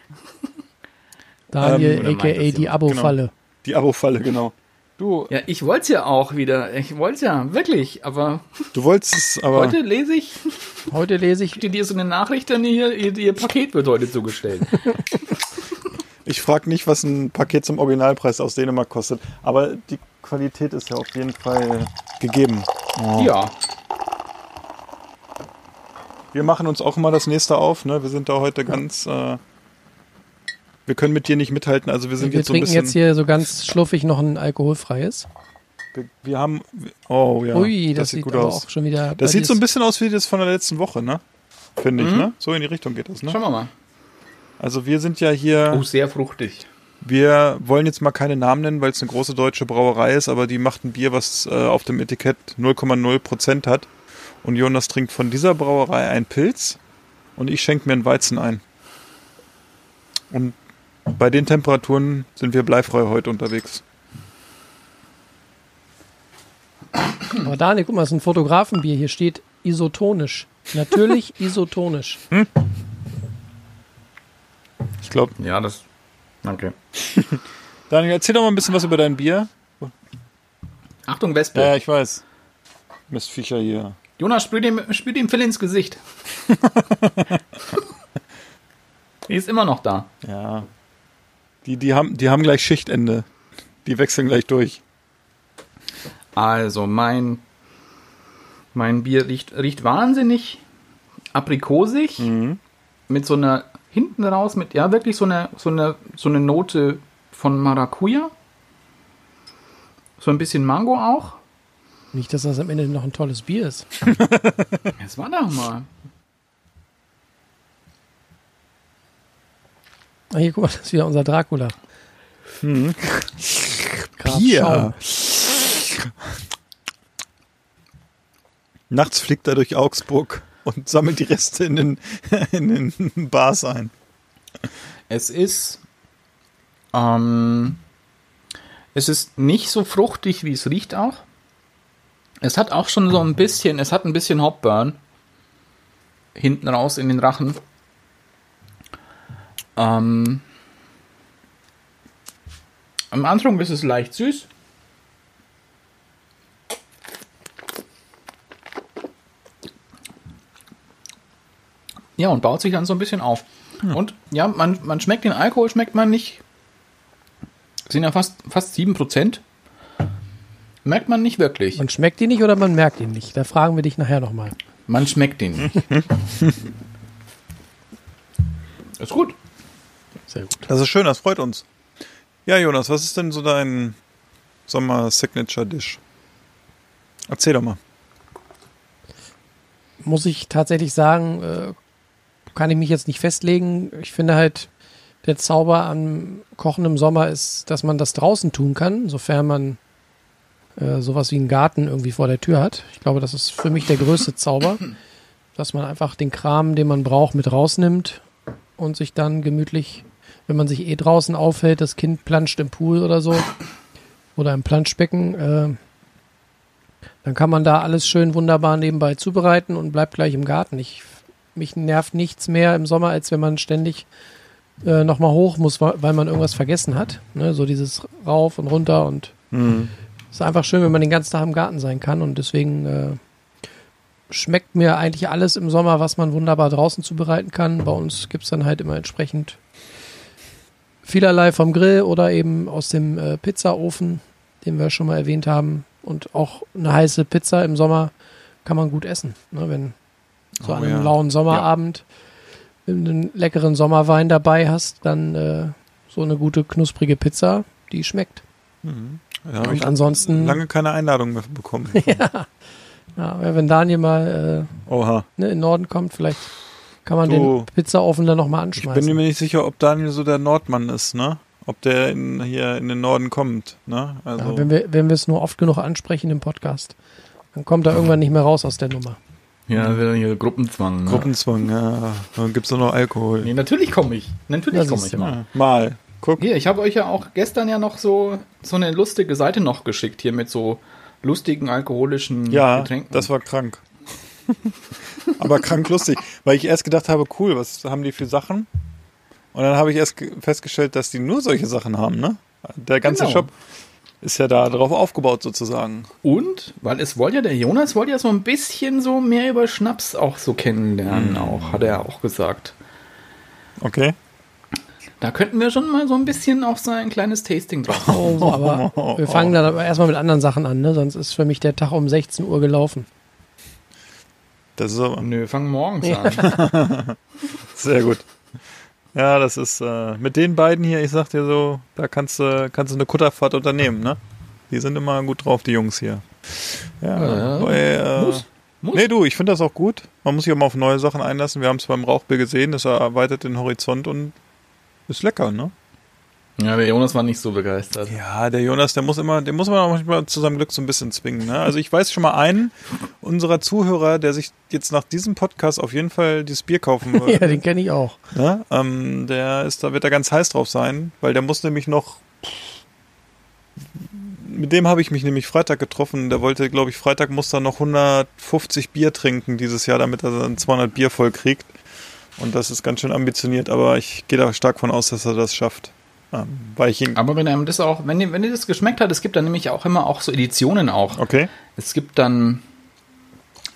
Daniel, Ähm, aka das die? Abo-Falle. Die Abo-Falle, genau. Du, ja ich wollte es ja auch wieder ich wollte es ja wirklich aber du wolltest es, aber heute lese ich Heute lese ich dir so eine Nachricht dann hier ihr, ihr Paket wird heute zugestellt (laughs) ich frage nicht, was ein Paket zum Originalpreis aus Dänemark kostet. Aber die Qualität ist ja auf jeden Fall gegeben. ja Wir machen uns auch immer das nächste auf. Ne? Wir sind da heute ganz. Äh, wir können mit dir nicht mithalten. Also wir sind wir jetzt so ein trinken jetzt hier so ganz schluffig noch ein alkoholfreies. wir, wir haben. Oh ja. Ui, das, das, sieht sieht gut aus. auch schon wieder. Das sieht so ein bisschen aus wie das von der letzten Woche, ne? Finde ich, Mhm. ne? So in die Richtung geht das, ne? schauen wir mal Also wir sind ja hier. oh sehr fruchtig Wir wollen jetzt mal keine Namen nennen, weil es eine große deutsche Brauerei ist, aber die macht ein Bier, was äh, auf dem Etikett 0,0 Prozent hat. Und Jonas trinkt von dieser Brauerei einen Pilz und ich schenke mir einen Weizen ein. Und bei den Temperaturen sind wir bleifrei heute unterwegs. Aber Daniel, guck mal, das ist ein Fotografenbier. Hier steht isotonisch. Natürlich (laughs) isotonisch. Ich glaube, ja das danke (laughs) Daniel, erzähl doch mal ein bisschen was über dein Bier. Achtung Wespe Ja, ich weiß. Mistviecher hier. Jonas, spül dem, spül dem Phil ins Gesicht. (laughs) Die ist immer noch da. Ja. Die, die, haben, die haben gleich Schichtende. Die wechseln gleich durch. Also, mein, mein Bier riecht, riecht wahnsinnig aprikosig. Mit so einer, hinten raus, mit, ja, wirklich so eine, so eine, so eine Note von Maracuja. So ein bisschen Mango auch. Nicht, dass das am Ende noch ein tolles Bier ist. (laughs) Das war doch mal. Ah, hier, guck mal, das ist wieder unser Dracula. Graf Bier. Nachts fliegt er durch Augsburg und sammelt die Reste in den, (laughs) in den Bars ein. Es ist, ähm, es ist nicht so fruchtig, wie es riecht auch. Es hat auch schon so ein bisschen, es hat ein bisschen Hopburn. Hinten raus in den Rachen. Ähm, am Anfang ist es leicht süß. Ja, und baut sich dann so ein bisschen auf. Und ja, man, man schmeckt den Alkohol, schmeckt man nicht. Sind ja fast, fast 7%. Merkt man nicht wirklich. Man schmeckt ihn nicht oder man merkt ihn nicht? Da fragen wir dich nachher nochmal. Man schmeckt ihn nicht. (laughs) ist gut. Sehr gut. Das ist schön, das freut uns. Ja, Jonas, was ist denn so dein Sommer-Signature-Dish? Erzähl doch mal. Muss ich tatsächlich sagen, äh, kann ich mich jetzt nicht festlegen. Ich finde halt, der Zauber am Kochen im Sommer ist, dass man das draußen tun kann, sofern man äh, sowas wie einen Garten irgendwie vor der Tür hat. Ich glaube, das ist für mich der größte Zauber, (coughs) dass man einfach den Kram, den man braucht, mit rausnimmt und sich dann gemütlich, wenn man sich eh draußen aufhält, das Kind planscht im Pool oder so oder im Planschbecken, äh, dann kann man da alles schön wunderbar nebenbei zubereiten und bleibt gleich im Garten. Ich, mich nervt nichts mehr im Sommer, als wenn man ständig äh, nochmal hoch muss, weil man irgendwas vergessen hat. Ne? So dieses rauf und runter und ist einfach schön, wenn man den ganzen Tag im Garten sein kann und deswegen äh, schmeckt mir eigentlich alles im Sommer, was man wunderbar draußen zubereiten kann. Bei uns gibt es dann halt immer entsprechend vielerlei vom Grill oder eben aus dem äh, Pizzaofen, den wir schon mal erwähnt haben. Und auch eine heiße Pizza im Sommer kann man gut essen. Ne? Wenn so Oh an einem ja. lauen Sommerabend wenn du einen leckeren Sommerwein dabei hast, dann äh, so eine gute knusprige Pizza, die schmeckt. Habe ich Und ansonsten, lange keine Einladung mehr bekommen. (laughs) (laughs) ja, wenn Daniel mal Oha. äh, ne, in den Norden kommt, vielleicht kann man Du, den Pizzaofen dann nochmal Ich bin anschmeißen. mir nicht sicher, ob Daniel so der Nordmann ist, ne? Ob der in, hier in den Norden kommt, ne? Also, ja, wenn wir wenn wir es nur oft genug ansprechen im Podcast, dann kommt er irgendwann nicht mehr raus aus der Nummer. Ja, wieder hier Gruppenzwang. Ne? Gruppenzwang, ja. Dann gibt's nur noch Alkohol. Nee, natürlich komme ich. Natürlich Ja, komme ich mal. Ja, mal. Guck. Hier, ich habe euch ja auch gestern ja noch so, so eine lustige Seite noch geschickt, hier mit so lustigen alkoholischen Ja, Getränken. das war krank. (laughs) Aber krank lustig, weil ich erst gedacht habe, cool, was haben die für Sachen? Und dann habe ich erst ge- festgestellt, dass die nur solche Sachen haben, ne? Der ganze Genau. Shop ist ja da drauf aufgebaut sozusagen. Und, weil es wollte ja, der Jonas wollte ja so ein bisschen so mehr über Schnaps auch so kennenlernen, auch, hat er auch gesagt. Okay. Da könnten wir schon mal so ein bisschen auf so ein kleines Tasting drauf machen. Oh, aber wir (laughs) fangen dann aber erstmal mit anderen Sachen an, ne? Sonst ist für mich der Tag um 16 Uhr gelaufen. Das ist aber Nö, fangen morgens an. (laughs) sehr gut. Ja, das ist äh, mit den beiden hier, ich sag dir so, da kannst du kannst du eine Kutterfahrt unternehmen, ne? Die sind immer gut drauf, die Jungs hier. Ja, Ja, bei, äh, muss. Muss. Nee, du, ich finde das auch gut. Man muss sich auch mal auf neue Sachen einlassen. Wir haben es beim Rauchbier gesehen, das erweitert den Horizont und ist lecker, ne? Ja, der Jonas war nicht so begeistert. Ja, der Jonas, der muss immer, den muss man auch manchmal zu seinem Glück so ein bisschen zwingen. Ne? Also ich weiß schon mal einen unserer Zuhörer, der sich jetzt nach diesem Podcast auf jeden Fall dieses Bier kaufen (laughs) wird. Ja, den kenne ich auch. ne? ähm, der ist, da wird er ganz heiß drauf sein, weil der muss nämlich noch. Mit dem habe ich mich nämlich Freitag getroffen. Der wollte, glaube ich, Freitag muss er noch 150 Bier trinken dieses Jahr, damit er dann 200 Bier voll kriegt. Und das ist ganz schön ambitioniert, aber ich gehe da stark von aus, dass er das schafft. Ähm, weil ich ihn. Aber wenn einem das auch, wenn dir, wenn dir das geschmeckt hat, es gibt dann nämlich auch immer auch so Editionen auch. Okay. Es gibt dann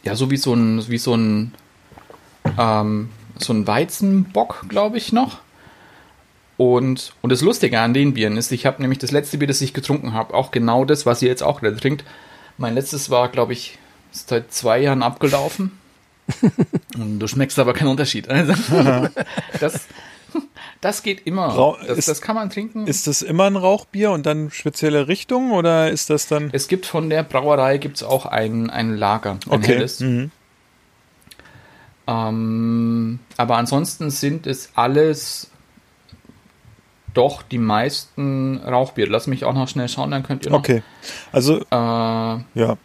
ja so wie so ein wie so ein ähm, so ein Weizenbock, glaube ich noch. Und und das Lustige an den Bieren ist, ich habe nämlich das letzte Bier, das ich getrunken habe, auch genau das, was ihr jetzt auch gerade trinkt. Mein letztes war, glaube ich, ist seit zwei Jahren abgelaufen. (laughs) du schmeckst aber keinen Unterschied. Also, (laughs) das das geht immer. Das, ist- das kann man trinken. Ist das immer ein Rauchbier und dann spezielle Richtung oder ist das dann. Es gibt von der Brauerei gibt's auch ein, ein Lager, ein Okay. helles. Mhm. Ähm, aber ansonsten sind es alles doch die meisten Rauchbier. Lass mich auch noch schnell schauen, dann könnt ihr noch. Okay. Also, Äh, ja.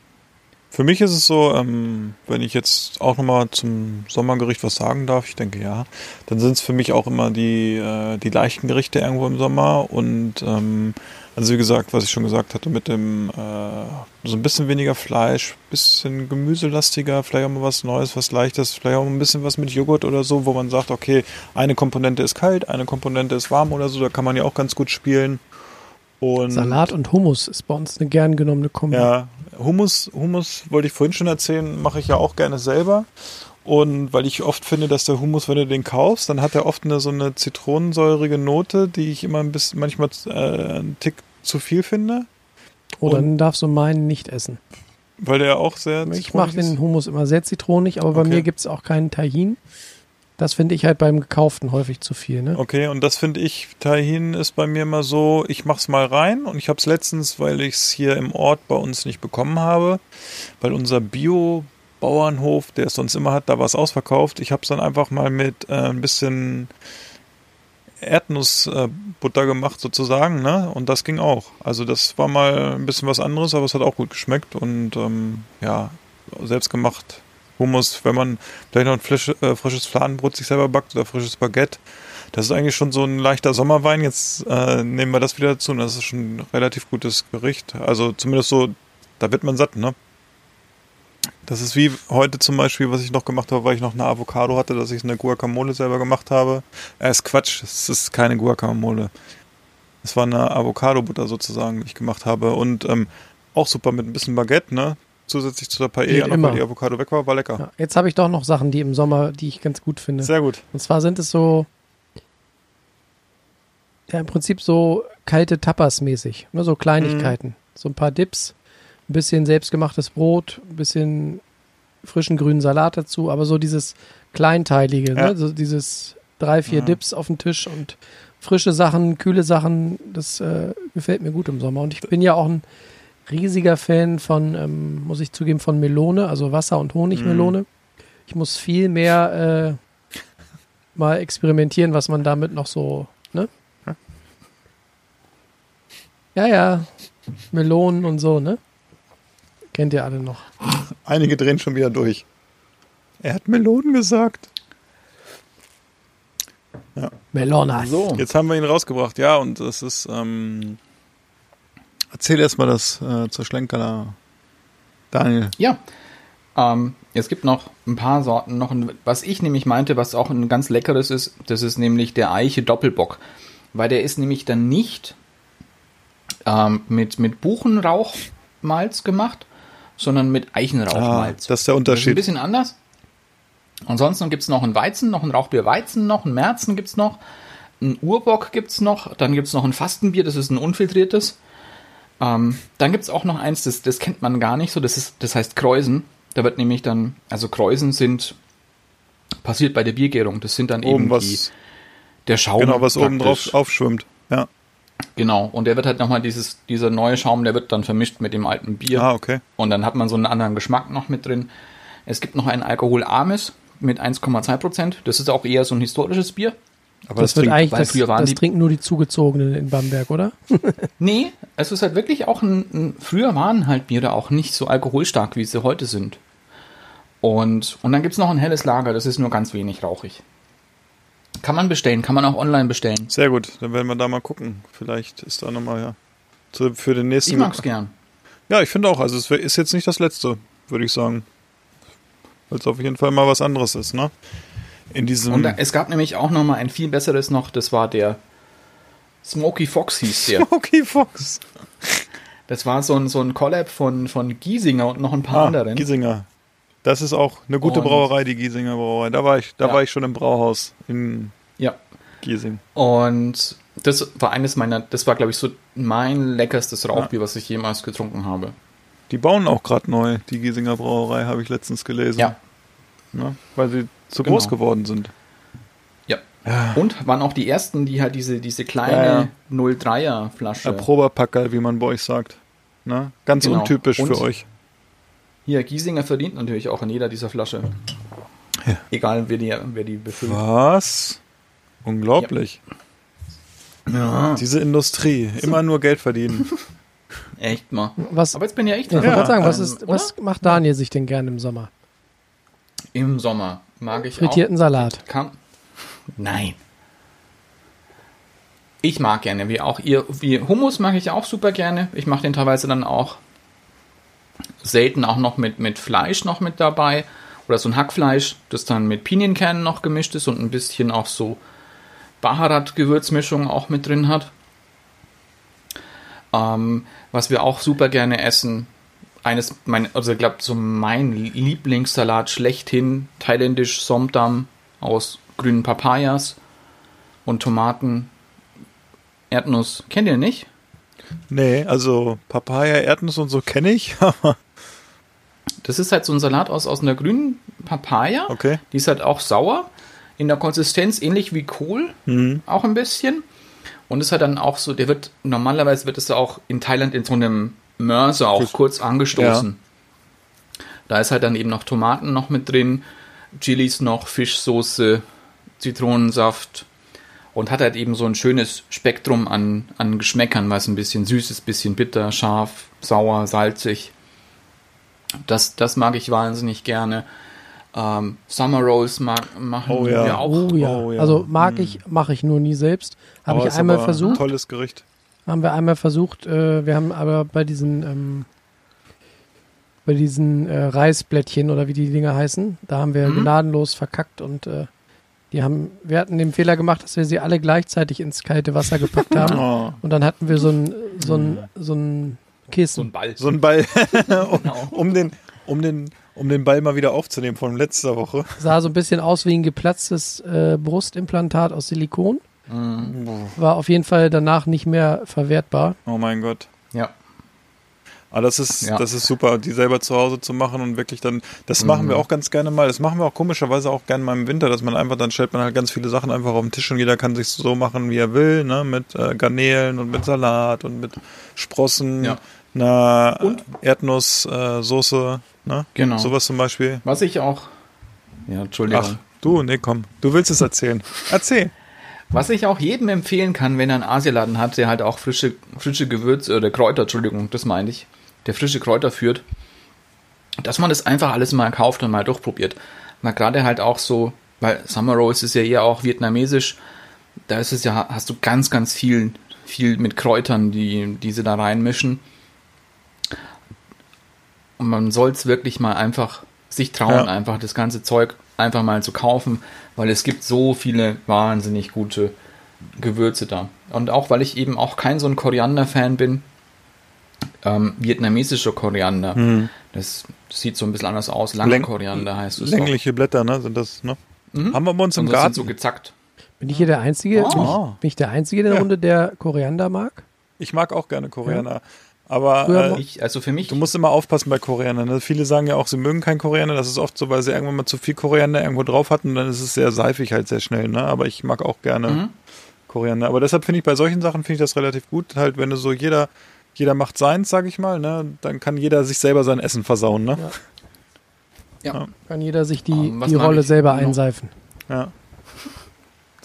Für mich ist es so, ähm, wenn ich jetzt auch nochmal zum Sommergericht was sagen darf, ich denke ja, dann sind es für mich auch immer die, äh, die leichten Gerichte irgendwo im Sommer und ähm, also wie gesagt, was ich schon gesagt hatte, mit dem äh, so ein bisschen weniger Fleisch, bisschen gemüselastiger, vielleicht auch mal was Neues, was Leichtes, vielleicht auch ein bisschen was mit Joghurt oder so, wo man sagt, okay, eine Komponente ist kalt, eine Komponente ist warm oder so, da kann man ja auch ganz gut spielen. Und Salat und Hummus ist bei uns eine gern genommene Kombi. ja, Hummus, Hummus wollte ich vorhin schon erzählen, mache ich ja auch gerne selber. Und weil ich oft finde, dass der Hummus, wenn du den kaufst, dann hat er oft eine so eine zitronensäurige Note, die ich immer ein bisschen manchmal äh, einen Tick zu viel finde, Oh, dann darfst du meinen nicht essen. weil der auch sehr Ich mache zitronig den. Hummus immer sehr zitronig, aber bei Okay. mir gibt es auch keinen Tahin. Das finde ich halt beim gekauften häufig zu viel. Ne? Okay, und das finde ich, Tahin ist bei mir immer so, ich mach's mal rein und ich habe es letztens, weil ich es hier im Ort bei uns nicht bekommen habe, weil unser Bio-Bauernhof, der es sonst immer hat, da war es ausverkauft. Ich habe es dann einfach mal mit äh, ein bisschen Erdnussbutter gemacht sozusagen, ne? Und das ging auch. Also das war mal ein bisschen was anderes, aber es hat auch gut geschmeckt und ähm, ja, selbst gemacht. Hummus, wenn man vielleicht noch ein frisch, äh, frisches Fladenbrot sich selber backt oder frisches Baguette. Das ist eigentlich schon so ein leichter Sommerwein. Jetzt äh, nehmen wir das wieder dazu und das ist schon ein relativ gutes Gericht. Also zumindest so, da wird man satt, ne? Das ist wie heute zum Beispiel, was ich noch gemacht habe, weil ich noch eine Avocado hatte, dass ich eine Guacamole selber gemacht habe. Äh, ist Quatsch, es ist keine Guacamole. Es war eine Avocado-Butter sozusagen, die ich gemacht habe. Und ähm, auch super mit ein bisschen Baguette, ne? Zusätzlich zu der Paella, noch immer. weil die Avocado weg war, war lecker. Ja, jetzt habe ich doch noch Sachen, die im Sommer, die ich ganz gut finde. Sehr gut. Und zwar sind es so, ja, im Prinzip so kalte Tapas mäßig, ne, so Kleinigkeiten. So ein paar Dips, ein bisschen selbstgemachtes Brot, ein bisschen frischen grünen Salat dazu, aber so dieses Kleinteilige, Ja. ne, so dieses drei, vier Dips auf dem Tisch und frische Sachen, kühle Sachen, das äh, gefällt mir gut im Sommer. Und ich bin ja auch ein riesiger Fan von, ähm, muss ich zugeben, von Melone, also Wasser- und Honigmelone. Ich muss viel mehr äh, mal experimentieren, was man damit noch so, ne? Ja, ja, Melonen und so, ne? Kennt ihr alle noch. Einige drehen schon wieder durch. Er hat Melonen gesagt. Melonas. So. Jetzt haben wir ihn rausgebracht, ja, und das ist, ähm, erzähl erst mal das äh, zur Schlenkerler. Daniel. Ja. Ähm, es gibt noch ein paar Sorten. Noch ein, was ich nämlich meinte, was auch ein ganz leckeres ist, das ist nämlich der Eiche Doppelbock. Weil der ist nämlich dann nicht ähm, mit, mit Buchenrauchmalz gemacht, sondern mit Ah, Eichenrauchmalz. das ist der Das ist ein Unterschied. bisschen anders. Ansonsten gibt es noch einen Weizen, noch ein Rauchbier Weizen, noch ein Märzen gibt es noch, ein Urbock gibt es noch, dann gibt es noch ein Fastenbier, das ist ein unfiltriertes. Ähm, dann gibt es auch noch eins, das, das kennt man gar nicht so, das, ist, das heißt Kreusen. Da wird nämlich dann, also Kreusen sind passiert bei der Biergärung, das sind dann Oben eben was, die, der Schaum. genau, was oben drauf praktisch. aufschwimmt. Ja. Genau, und der wird halt nochmal dieses, dieser neue Schaum, der wird dann vermischt mit dem alten Bier. Ah, okay. Und dann hat man so einen anderen Geschmack noch mit drin. Es gibt noch ein alkoholarmes mit 1,2 Prozent. Das ist auch eher so ein historisches Bier. Aber Das, das, wird eigentlich, das, das die- trinken nur die Zugezogenen in Bamberg, oder? (laughs) Nee, es ist halt wirklich auch ein, ein früher waren halt Biere auch nicht so alkoholstark, wie sie heute sind. Und, und dann gibt's noch ein helles Lager, das ist nur ganz wenig rauchig. Kann man bestellen, kann man auch online bestellen. sehr gut, dann werden wir da mal gucken. Vielleicht ist da nochmal, ja. Zu, für den nächsten. Ich mag's gern. Ja, ich finde auch, also es ist jetzt nicht das letzte, würde ich sagen. Weil es auf jeden Fall mal was anderes ist, ne? In diesem. Und da, es gab nämlich auch noch mal ein viel besseres noch, das war der Smoky Fox hieß der. Okay, Fox. Das war so ein, so ein Collab von, von Giesinger und noch ein paar Ah, anderen. Giesinger. Das ist auch eine gute Und- Brauerei, die Giesinger Brauerei. Da war ich, da Ja. war ich schon im Brauhaus in Ja. Giesing. Und das war eines meiner, das war glaube ich so mein leckerstes Rauchbier, was ich jemals getrunken habe. Die bauen auch gerade neu, die Giesinger Brauerei, habe ich letztens gelesen. Ja. Ne? Weil sie zu Genau. groß geworden sind. Ja. Und waren auch die ersten, die halt diese, diese kleine 03er Flasche. Der Proberpacker, wie man bei euch sagt. Ne? Ganz Genau. untypisch Und- für euch. Hier, Giesinger verdient natürlich auch in jeder dieser Flasche. Egal, wer die, wer die befüllt. Was? Unglaublich. Diese Industrie, immer nur Geld verdienen. (laughs) Echt mal. Was, Aber jetzt bin ich ja echt ich wollte dran. gerade sagen, was, Ähm, ist, was macht Daniel sich denn gern im Sommer? Im Sommer mag ich Frittierten auch. Salat. Kann, nein. Ich mag gerne, wie auch ihr, wie Hummus mag ich auch super gerne. Ich mache den teilweise dann auch selten auch noch mit, mit Fleisch noch mit dabei. Oder so ein Hackfleisch, das dann mit Pinienkernen noch gemischt ist und ein bisschen auch so Baharat-Gewürzmischung auch mit drin hat. Ähm, was wir auch super gerne essen, eines, mein, also ich glaube, so mein Lieblingssalat schlechthin, thailändisch Somdam aus grünen Papayas und Tomaten, Erdnuss. Kennt ihr nicht? Nee, also Papaya, Erdnuss und so kenne ich, (laughs) aber Das ist halt so ein Salat aus, aus einer grünen Papaya. okay. Die ist halt auch sauer. In der Konsistenz ähnlich wie Kohl. Mhm. Auch ein bisschen. Und ist halt dann auch so, der wird, normalerweise wird es auch in Thailand in so einem Mörser auch kurz angestoßen. Da ist halt dann eben noch Tomaten noch mit drin, Chilis noch, Fischsoße, Zitronensaft und hat halt eben so ein schönes Spektrum an, an Geschmäckern, was ein bisschen süß ist, bisschen bitter, scharf, sauer, salzig. Das, das mag ich wahnsinnig gerne. Ähm, Summer Rolls mag, machen Oh ja. wir auch. Oh ja. Oh ja. Also mag ich, mache ich nur nie selbst. Habe ich einmal aber versucht. Ein tolles Gericht. Haben wir einmal versucht. Äh, wir haben aber bei diesen ähm, bei diesen äh, Reisblättchen oder wie die Dinger heißen, da haben wir Mhm. gnadenlos verkackt und äh, die haben, wir hatten den Fehler gemacht, dass wir sie alle gleichzeitig ins kalte Wasser gepackt haben (laughs) Oh, und dann hatten wir so ein so ein so ein Kissen. So ein Ball. so ein Ball, (laughs) um, Genau. um, den, um, den, um den Ball mal wieder aufzunehmen von letzter Woche. Sah so ein bisschen aus wie ein geplatztes äh, Brustimplantat aus Silikon. Mhm. War auf jeden Fall danach nicht mehr verwertbar. Oh mein Gott. Ja. Aber das ist, Ja. das ist super, die selber zu Hause zu machen und wirklich dann, das machen wir auch ganz gerne mal. Das machen wir auch komischerweise auch gerne mal im Winter, dass man einfach, dann stellt man halt ganz viele Sachen einfach auf den Tisch und jeder kann sich so machen, wie er will, ne, mit äh, Garnelen und mit Salat und mit Sprossen, Ja. einer Erdnusssoße, äh, ne? Genau. Sowas zum Beispiel. Was ich auch. Ja, Entschuldigung. Ach, du, nee, komm, du willst es erzählen. Erzähl. Was ich auch jedem empfehlen kann, wenn er einen Asialaden hat, der halt auch frische, frische Gewürze oder Kräuter, Entschuldigung, das meine ich, der frische Kräuter führt, dass man das einfach alles mal kauft und mal durchprobiert. Mal gerade halt auch so, weil Summer Rolls ist ja eher auch vietnamesisch, da ist es ja, hast du ganz, ganz viel, viel mit Kräutern, die, die sie da reinmischen. Und man soll es wirklich mal einfach sich trauen, Ja. einfach das ganze Zeug einfach mal zu kaufen, weil es gibt so viele wahnsinnig gute Gewürze da. Und auch weil ich eben auch kein so ein Koriander-Fan bin, ähm, vietnamesischer Koriander, das sieht so ein bisschen anders aus. Langer Läng- Koriander heißt es. doch. Längliche Blätter, ne, sind das, ne? Haben wir bei uns im Und das sind Garten. so gezackt. Bin ich hier der Einzige? Oh. Bin, ich, bin ich der Einzige in der Ja. Runde, der Koriander mag? Ich mag auch gerne Koriander. Aber äh, Ich, also für mich, du musst immer aufpassen bei Koriander. Ne? Viele sagen ja auch, sie mögen kein Koriander. Das ist oft so, weil sie irgendwann mal zu viel Koriander irgendwo drauf hatten. Dann ist es sehr seifig halt sehr schnell. Ne? Aber ich mag auch gerne Mhm. Koriander. Aber deshalb finde ich bei solchen Sachen finde ich das relativ gut. Halt, wenn du so jeder jeder macht seins, sag ich mal. Ne? Dann kann jeder sich selber sein Essen versauen. Ne? ja, Kann jeder sich die, Ähm, was die Rolle ich selber noch? einseifen. Ja.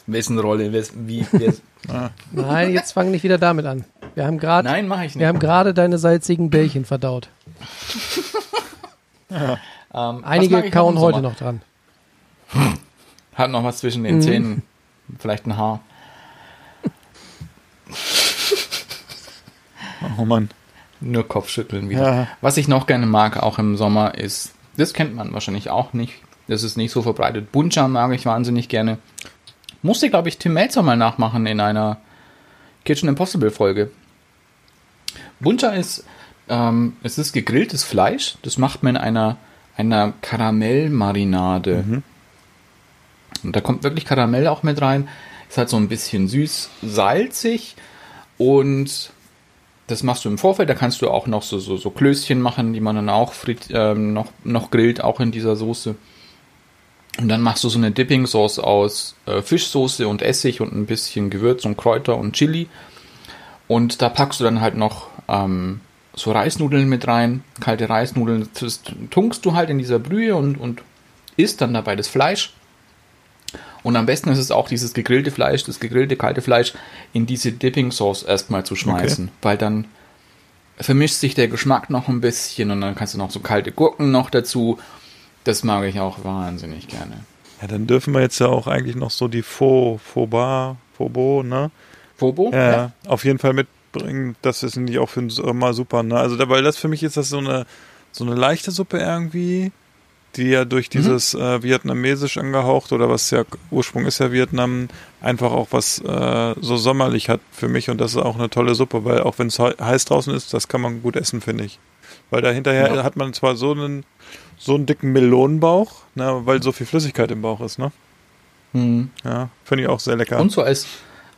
wessen Rolle, wes, wie, wes, (laughs) Nein, jetzt fang nicht wieder damit an. Wir haben gerade nein, mache ich nicht. wir haben gerade deine salzigen Bällchen verdaut. (laughs) Ähm, was mag Einige kauen heute noch dran. (laughs) Hat noch was zwischen den Mhm. Zähnen. Vielleicht ein Haar. Oh Mann. Nur Kopfschütteln wieder. Ja. Was ich noch gerne mag, auch im Sommer, ist, das kennt man wahrscheinlich auch nicht. Das ist nicht so verbreitet. Buncha mag ich wahnsinnig gerne. Musste, glaube ich, Tim Melzer mal nachmachen in einer Kitchen Impossible Folge. Buncha ist, ähm, es ist gegrilltes Fleisch. Das macht man in einer, einer Karamellmarinade. Und da kommt wirklich Karamell auch mit rein. Ist halt so ein bisschen süß, salzig und das machst du im Vorfeld. Da kannst du auch noch so, so, so Klößchen machen, die man dann auch frit, ähm, noch, noch grillt, auch in dieser Soße. Und dann machst du so eine Dipping Sauce aus äh, Fischsoße und Essig und ein bisschen Gewürz und Kräuter und Chili. Und da packst du dann halt noch ähm, so Reisnudeln mit rein, kalte Reisnudeln. Das tunkst du halt in dieser Brühe und, und isst dann dabei das Fleisch. Und am besten ist es auch, dieses gegrillte Fleisch, das gegrillte kalte Fleisch in diese Dipping Sauce erstmal zu schmeißen, weil dann vermischt sich der Geschmack noch ein bisschen und dann kannst du noch so kalte Gurken noch dazu. Das mag ich auch wahnsinnig gerne. Ja, dann dürfen wir jetzt ja auch eigentlich noch so die Faux, Fauxbar, Fauxbo, ne? Bobo? Ja, ja, auf jeden Fall mitbringen. Das ist nämlich auch für den Sommer super, ne? Also, weil das für mich ist das so eine, so eine leichte Suppe irgendwie, die ja durch dieses äh, Vietnamesisch angehaucht oder was ja Ursprung ist ja Vietnam, einfach auch was äh, so sommerlich hat für mich und das ist auch eine tolle Suppe, weil auch wenn es he- heiß draußen ist, das kann man gut essen, finde ich. Weil da hinterher Ja. hat man zwar so einen so einen dicken Melonenbauch, ne, weil so viel Flüssigkeit im Bauch ist, ne? Hm. Ja, finde ich auch sehr lecker. Und so als,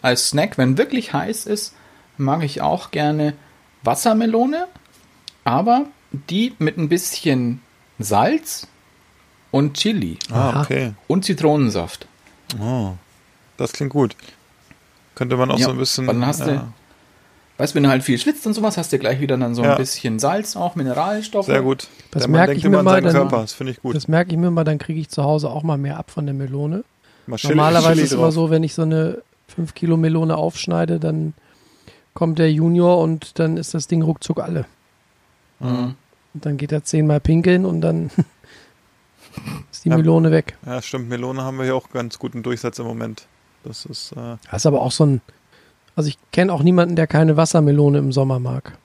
als Snack, wenn wirklich heiß ist, mag ich auch gerne Wassermelone, aber die mit ein bisschen Salz und Chili ah, okay. und Zitronensaft. Oh, das klingt gut. Könnte man auch Ja, so ein bisschen. dann hast du- ja, Weißt du, wenn du halt viel schwitzt und sowas, hast du gleich wieder dann so Ja. ein bisschen Salz, auch Mineralstoffe. sehr gut. Das Der Mann merk denkt ich immer mir an mal, dann- Körper. Das finde ich gut. Das merke ich mir mal, dann kriege ich zu Hause auch mal mehr ab von der Melone. Mal Chili- Normalerweise Chili ist es immer so, wenn ich so eine 5 Kilo Melone aufschneide, dann kommt der Junior und dann ist das Ding ruckzuck alle. Mhm. Und dann geht er zehnmal pinkeln und dann (laughs) ist die Ja. Melone weg. Ja, stimmt. Melone haben wir hier auch ganz guten Durchsatz im Moment. Das ist. Äh, Das ist aber auch so ein. Also ich kenne auch niemanden, der keine Wassermelone im Sommer mag.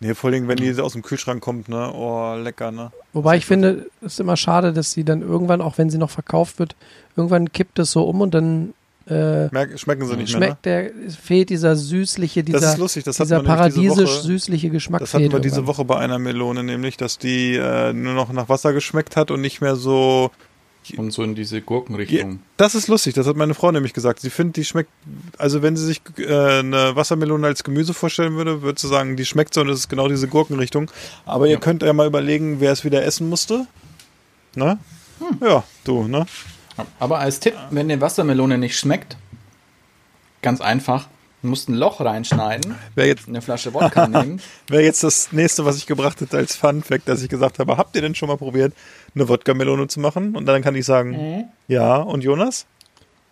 nee, vor allem, wenn die aus dem Kühlschrank kommt, ne? Oh, lecker, ne? Wobei ich finde, es ist immer schade, dass sie dann irgendwann, auch wenn sie noch verkauft wird, irgendwann kippt es so um und dann äh, Merk, schmecken sie nicht mehr, ne? schmeckt der, fehlt dieser süßliche, Das dieser, ist lustig, dieser man nämlich diese paradiesisch Woche. süßliche Geschmack Das hatten fehlt wir diese irgendwann. Woche bei einer Melone, nämlich, dass die äh, nur noch nach Wasser geschmeckt hat und nicht mehr so, Und so in diese Gurkenrichtung. Das ist lustig, das hat meine Frau nämlich gesagt. Sie findet, die schmeckt, also wenn sie sich äh, eine Wassermelone als Gemüse vorstellen würde, würde sie sagen, die schmeckt so und es ist genau diese Gurkenrichtung. Aber ihr Ja. könnt ja mal überlegen, wer es wieder essen musste. Ne? Hm. Ja, du, ne? Aber als Tipp, wenn die Wassermelone nicht schmeckt, ganz einfach, du musst ein Loch reinschneiden, Wer jetzt, eine Flasche Wodka (laughs) nehmen. wäre jetzt das nächste, was ich gebracht hätte als Fun Fact, dass ich gesagt habe, habt ihr denn schon mal probiert, eine Wodka-Melone zu machen? Und dann kann ich sagen, Mhm. ja. Und Jonas?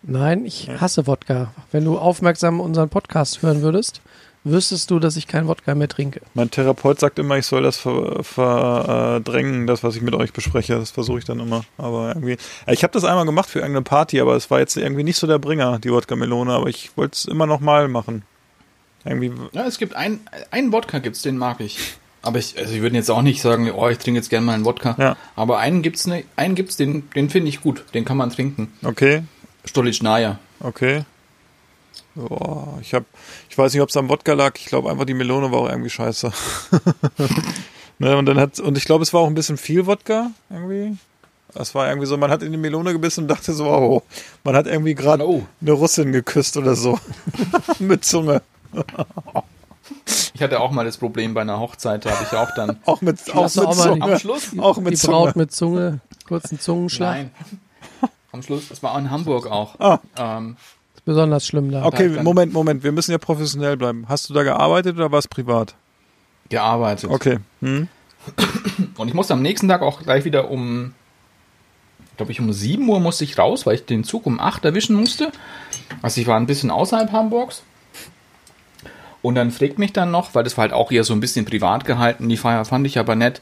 Nein, ich hasse Wodka. Wenn du aufmerksam unseren Podcast hören würdest, wüsstest du, dass ich kein Wodka mehr trinke. Mein Therapeut sagt immer, ich soll das verdrängen, ver, äh, drängen, das, was ich mit euch bespreche. Das versuche ich dann immer. Aber irgendwie. Ja, Ich habe das einmal gemacht für irgendeine Party, aber es war jetzt irgendwie nicht so der Bringer, die Wodka-Melone, aber ich wollte es immer noch mal machen. Irgendwie. Ja, es gibt ein, einen Wodka gibt's, den mag ich. Aber ich, also ich würde jetzt auch nicht sagen, oh, ich trinke jetzt gerne mal einen Wodka. Ja. Aber einen gibt's, ne, einen gibt's, den, den finde ich gut. Den kann man trinken. Okay, Stolichnaya. okay. Boah, ich hab, ich weiß nicht, ob es am Wodka lag. Ich glaube einfach, die Melone war auch irgendwie scheiße. (laughs) ne, und dann hat, und ich glaube, es war auch ein bisschen viel Wodka irgendwie. Das war irgendwie so, man hat in die Melone gebissen und dachte so, wow, man hat irgendwie gerade Oh. eine Russin geküsst oder so. (laughs) Mit Zunge. Ich hatte auch mal das Problem bei einer Hochzeit, da habe ich auch dann (laughs) Auch mit, auch mit auch Zunge. am Schluss. Auch mit die Zunge. Braut mit Zunge, kurzen Zungenschlag. Nein. Am Schluss, das war in Hamburg auch. Ah. Ähm, besonders schlimm da. Okay, dann- Moment, Moment. Wir müssen ja professionell bleiben. Hast du da gearbeitet oder war es privat? gearbeitet. Okay. Hm? (clears throat) Und ich musste am nächsten Tag auch gleich wieder um, glaube ich, um 7 Uhr musste ich raus, weil ich den Zug um 8 erwischen musste. Also ich war ein bisschen außerhalb Hamburgs. Und dann fragt mich dann noch, weil das war halt auch eher so ein bisschen privat gehalten, die Feier fand ich aber nett.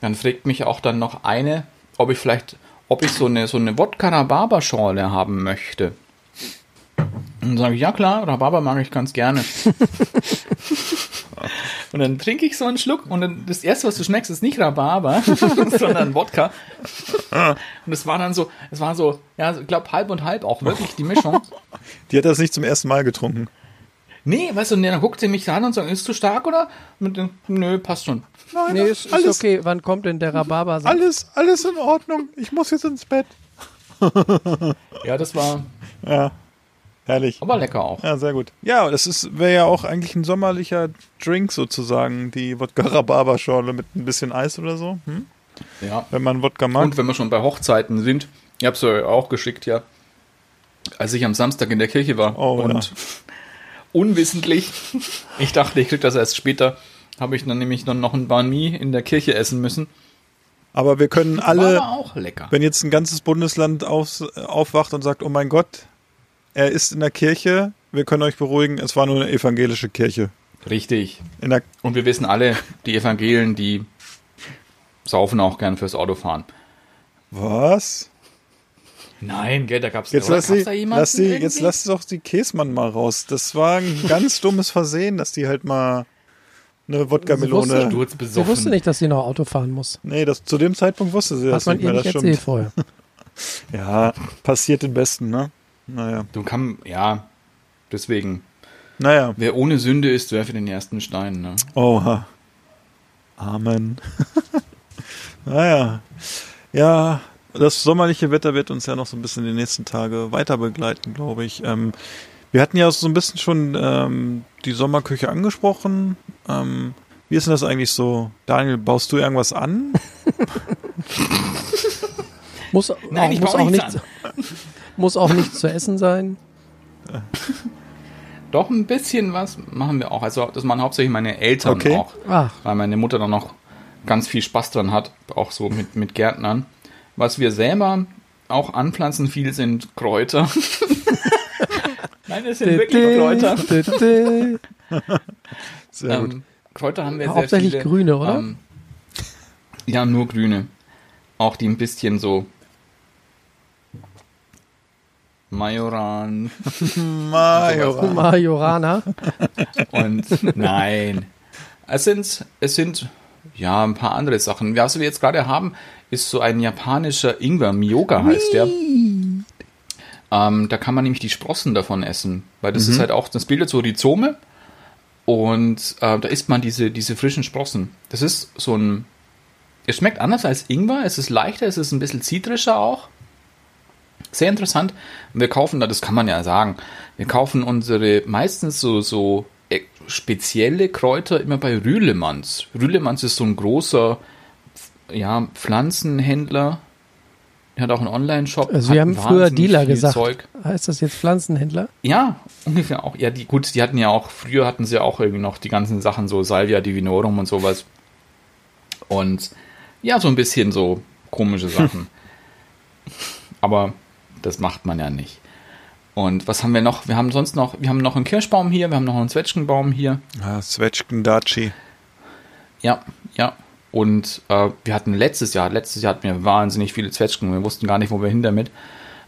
Dann fragt mich auch dann noch eine, ob ich vielleicht, ob ich so eine, so eine Wodka-Rhabarber-Schorle haben möchte. Und dann sage ich, ja klar, Rhabarber mag ich ganz gerne. (laughs) Und dann trinke ich so einen Schluck und dann das erste, was du schmeckst, ist nicht Rhabarber, (laughs) sondern Wodka. Und es war dann so, es war so, ja, ich glaube halb und halb auch wirklich die Mischung. Die hat das nicht zum ersten Mal getrunken. Nee, weißt du, und dann guckt sie mich an und sagt, ist zu stark oder? Mit dem, nö, passt schon. Nee, ist, ist alles- okay. Wann kommt denn der Rhabarber? Alles, alles in Ordnung. Ich muss jetzt ins Bett. Ja, das war Ja. Herrlich. aber lecker auch. Ja, sehr gut. Ja, das ist wäre ja auch eigentlich ein sommerlicher Drink sozusagen, die Wodka-Rhabarber-Schorle mit ein bisschen Eis oder so, hm? Ja. wenn man Wodka mag. Und wenn wir schon bei Hochzeiten sind, ich hab's euch auch geschickt, ja. Als ich am Samstag in der Kirche war Oh, und (laughs) unwissentlich, ich dachte, ich krieg das erst später, habe ich dann nämlich dann noch ein Banh Mi in der Kirche essen müssen. Aber wir können alle, aber auch lecker. wenn jetzt ein ganzes Bundesland auf, aufwacht und sagt, oh mein Gott, er ist in der Kirche, wir können euch beruhigen, es war nur eine evangelische Kirche. Richtig. In der, Und wir wissen alle, die Evangelen, die saufen auch gern fürs Autofahren. was? Nein, gell, da gab's, Jetzt lass, jemanden lass, die, jetzt lass doch die Käsmann mal raus. Das war ein (laughs) ganz dummes Versehen, dass die halt mal eine Sie Wodka-Melone. Du hast Sie wusste nicht, dass sie noch Auto fahren muss. Nee, das, zu dem Zeitpunkt wusste sie Hat das man nicht ihr mehr. nicht Das erzählt stimmt. vorher. (laughs) Ja, passiert den Besten, ne? Naja. Du kann, ja, deswegen. Naja. Wer ohne Sünde ist, werfe den ersten Stein, ne? Oha. Amen. (laughs) naja. Ja, das sommerliche Wetter wird uns ja noch so ein bisschen die nächsten Tage weiter begleiten, glaube ich. Ähm, wir hatten ja so ein bisschen schon ähm, die Sommerküche angesprochen. Ähm, wie ist denn das eigentlich so? Daniel, baust du irgendwas an? (laughs) Muss, Nein, ich muss, baue auch nichts nicht, muss auch nichts zu essen sein. (laughs) Doch ein bisschen was machen wir auch. Also das machen hauptsächlich meine Eltern Okay. auch. Ach, Weil meine Mutter da noch ganz viel Spaß dran hat, auch so mit, mit Gärtnern. Was wir selber auch anpflanzen viel sind Kräuter. (laughs) Nein, es sind wirklich Kräuter. (laughs) Sehr gut. Ähm, Kräuter haben wir sehr Hauptsächlich viele. grüne, oder? Ähm, ja, nur grüne. Auch die ein bisschen so Majoran (laughs) Majora. Majorana. und nein. Es sind, es sind ja ein paar andere Sachen. Was wir jetzt gerade haben, ist so ein japanischer Ingwer. Miyoga heißt der. Ähm, da kann man nämlich die Sprossen davon essen, weil das ist halt auch, das bildet so Rhizome und äh, da isst man diese, diese frischen Sprossen. Das ist so ein, es schmeckt anders als Ingwer, es ist leichter, es ist ein bisschen zitrischer auch. Sehr interessant. Wir kaufen da, das kann man ja sagen, wir kaufen unsere meistens so, so äh, spezielle Kräuter immer bei Rühlemanns. Rühlemanns ist so ein großer ja, Pflanzenhändler. Er hat auch einen Online-Shop. Also wir haben früher Dealer gesagt. Zeug. Heißt das jetzt Pflanzenhändler? Ja, ungefähr auch. Ja, die, gut, die hatten ja auch, früher hatten sie auch irgendwie noch die ganzen Sachen, so Salvia Divinorum und sowas. Und ja, so ein bisschen so komische Sachen. (laughs) Aber das macht man ja nicht. Und was haben wir noch? Wir haben sonst noch, wir haben noch einen Kirschbaum hier, wir haben noch einen Zwetschgenbaum hier. Ja, Zwetschgendachi. Ja, ja. Und äh, wir hatten letztes Jahr, letztes Jahr hatten wir wahnsinnig viele Zwetschgen. Wir wussten gar nicht, wo wir hin damit.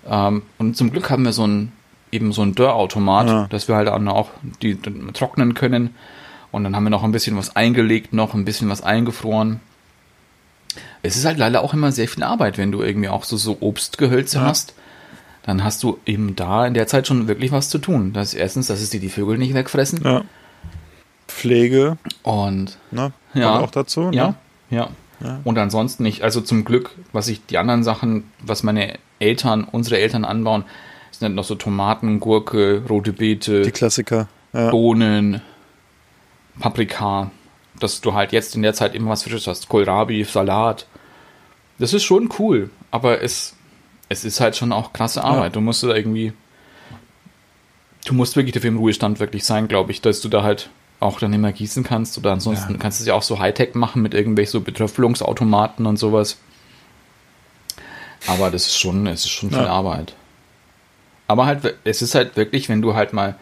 Ähm, und zum Glück haben wir so ein, eben so ein Dörrautomat, Ja. dass wir halt auch die, die trocknen können. Und dann haben wir noch ein bisschen was eingelegt, noch ein bisschen was eingefroren. Es ist halt leider auch immer sehr viel Arbeit, wenn du irgendwie auch so, so Obstgehölze Ja. hast. Dann hast du eben da in der Zeit schon wirklich was zu tun. Das ist erstens, dass es dir die Vögel nicht wegfressen. Ja. Pflege, Und ne? Ja. Auch dazu, ne? ja, ja. Ja. Und ansonsten nicht. Also zum Glück, was ich die anderen Sachen, was meine Eltern, unsere Eltern anbauen, sind halt noch so Tomaten, Gurke, rote Beete, Die Klassiker. Ja. Bohnen, Paprika, dass du halt jetzt in der Zeit immer was Frisches hast. Kohlrabi, Salat. Das ist schon cool, aber es, es ist halt schon auch krasse Arbeit. Du musst da irgendwie, du musst wirklich dafür im Ruhestand wirklich sein, glaube ich, dass du da halt auch dann immer gießen kannst oder ansonsten Ja. kannst du es ja auch so Hightech machen mit irgendwelchen so Betröpfelungsautomaten und sowas. Aber das ist schon, es ist schon viel Ja. Arbeit. Aber halt, es ist halt wirklich, wenn du halt mal,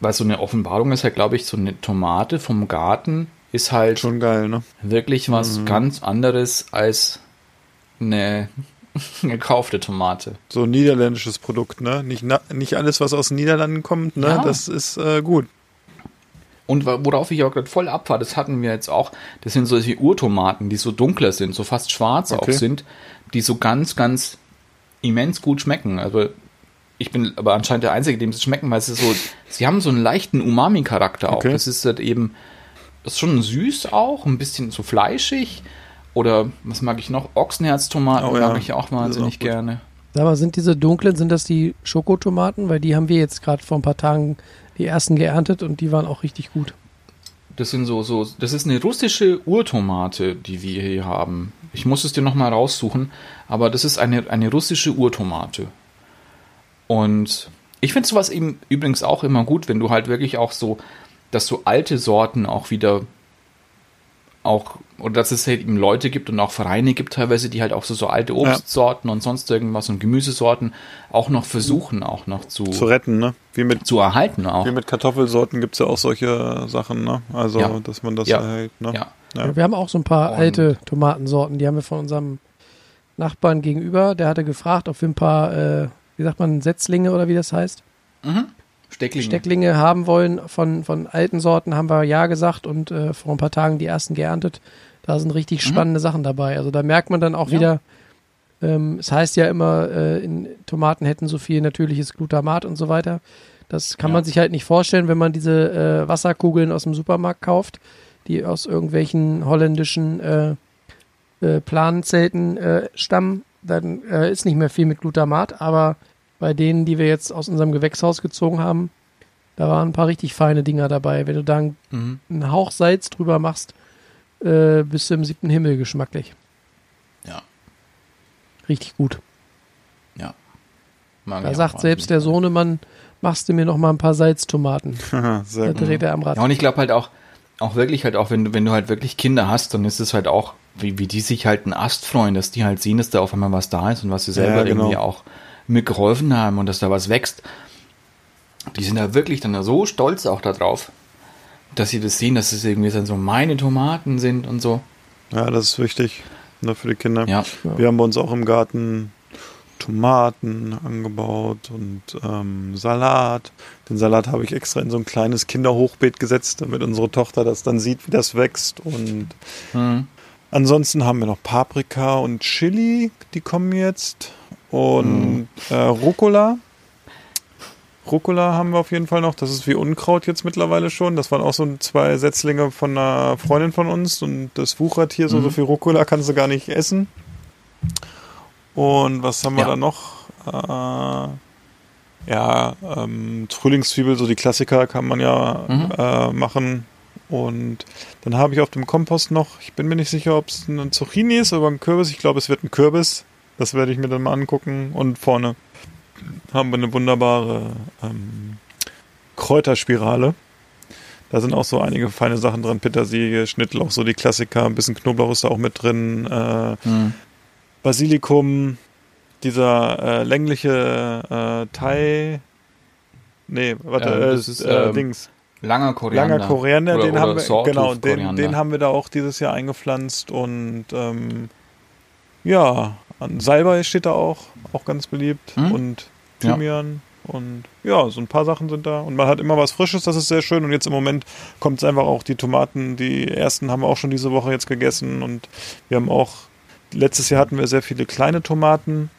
weil so eine Offenbarung ist halt, glaube ich, so eine Tomate vom Garten ist halt Schon geil, ne? wirklich was Mhm. ganz anderes als eine (laughs) gekaufte Tomate. So ein niederländisches Produkt, ne? Nicht, nicht alles, was aus den Niederlanden kommt, ne? Ja. Das ist äh, gut. Und worauf ich auch gerade voll abfahre, das hatten wir jetzt auch, das sind solche Urtomaten, die so dunkler sind, so fast schwarz Okay. auch sind, die so ganz, ganz immens gut schmecken. Also ich bin aber anscheinend der Einzige, dem sie schmecken, weil sie so, sie haben so einen leichten Umami-Charakter auch. Okay. Das ist halt eben, das ist schon süß auch, ein bisschen so fleischig. Oder was mag ich noch? Ochsenherztomaten Oh ja, mag ich auch wahnsinnig auch gerne. Sag mal, sind diese dunklen, sind das die Schokotomaten? Weil die haben wir jetzt gerade vor ein paar Tagen die ersten geerntet und die waren auch richtig gut. Das sind so, so, das ist eine russische Urtomate, die wir hier haben. Ich muss es dir nochmal raussuchen, aber das ist eine, eine russische Urtomate. Und ich finde sowas eben übrigens auch immer gut, wenn du halt wirklich auch so, dass so alte Sorten auch wieder auch, oder dass es halt eben Leute gibt und auch Vereine gibt teilweise, die halt auch so, so alte Obstsorten und sonst irgendwas und Gemüsesorten auch noch versuchen, auch noch zu, Zu retten, ne? Wie mit, zu erhalten auch. wie mit Kartoffelsorten gibt's ja auch solche Sachen, ne? Also, Ja. dass man das Ja. erhält, ne? Ja. Ja. Wir haben auch so ein paar Und- alte Tomatensorten, die haben wir von unserem Nachbarn gegenüber. Der hatte gefragt, ob wir ein paar, äh, wie sagt man, Setzlinge oder wie das heißt, Mhm. Stecklinge. Stecklinge haben wollen von, von alten Sorten, haben wir ja gesagt und äh, vor ein paar Tagen die ersten geerntet. Da sind richtig Mhm. spannende Sachen dabei. Also da merkt man dann auch Ja. wieder, ähm, es heißt ja immer, äh, in Tomaten hätten so viel natürliches Glutamat und so weiter. Das kann Ja. man sich halt nicht vorstellen, wenn man diese äh, Wasserkugeln aus dem Supermarkt kauft, die aus irgendwelchen holländischen äh, äh, Planzelten äh, stammen. Dann äh, ist nicht mehr viel mit Glutamat, aber bei denen, die wir jetzt aus unserem Gewächshaus gezogen haben, da waren ein paar richtig feine Dinger dabei. Wenn du da einen, Mhm. einen Hauch Salz drüber machst, äh, bist du im siebten Himmel geschmacklich. Ja. Richtig gut. Mag Da sagt selbst der Sohnemann, machst du mir noch mal ein paar Salztomaten. (laughs) Da Sehr gut. dreht er am Rad. Ja, und ich glaube halt auch, auch wirklich halt auch, wenn du, wenn du halt wirklich Kinder hast, dann ist es halt auch, wie, wie die sich halt einen Ast freuen, dass die halt sehen, dass da auf einmal was da ist und was sie selber Ja, genau. irgendwie auch mitgeholfen haben und dass da was wächst. Die sind da wirklich dann so stolz auch darauf, dass sie das sehen, dass es irgendwie dann so meine Tomaten sind und so. Ja, das ist wichtig, ne, für die Kinder. Ja. Wir haben bei uns auch im Garten Tomaten angebaut und ähm, Salat. Den Salat habe ich extra in so ein kleines Kinderhochbeet gesetzt, damit unsere Tochter das dann sieht, wie das wächst. Und Mhm. ansonsten haben wir noch Paprika und Chili, die kommen jetzt. Und äh, Rucola. Rucola haben wir auf jeden Fall noch. Das ist wie Unkraut jetzt mittlerweile schon. Das waren auch so zwei Setzlinge von einer Freundin von uns. Und das wuchert hier so, Mhm. so viel Rucola kannst du gar nicht essen. Und was haben wir Ja. da noch? Äh, ja, ähm, Frühlingszwiebel, so die Klassiker kann man ja Mhm. äh, machen. Und dann habe ich auf dem Kompost noch, ich bin mir nicht sicher, ob es ein Zucchini ist oder ein Kürbis. Ich glaube, es wird ein Kürbis. Das werde ich mir dann mal angucken. Und vorne haben wir eine wunderbare ähm, Kräuterspirale. Da sind auch so einige feine Sachen drin. Petersilie, Schnittlauch, so die Klassiker. Ein bisschen Knoblauch ist da auch mit drin. Äh, Hm. Basilikum, dieser äh, längliche äh, Thai. Nee, warte, Äh, äh, das ist, äh, ähm, Dings. Langer Koriander. Langer Koriander, Oder- den oder haben wir, genau, den, den haben wir da auch dieses Jahr eingepflanzt und ähm, ja, Salbei steht da auch, auch ganz beliebt. Hm? und Ja. Thymian. Und ja, so ein paar Sachen sind da. Und man hat immer was Frisches, das ist sehr schön. Und jetzt im Moment kommt es einfach auch die Tomaten, die ersten haben wir auch schon diese Woche jetzt gegessen. Und wir haben auch, letztes Jahr hatten wir sehr viele kleine Tomaten,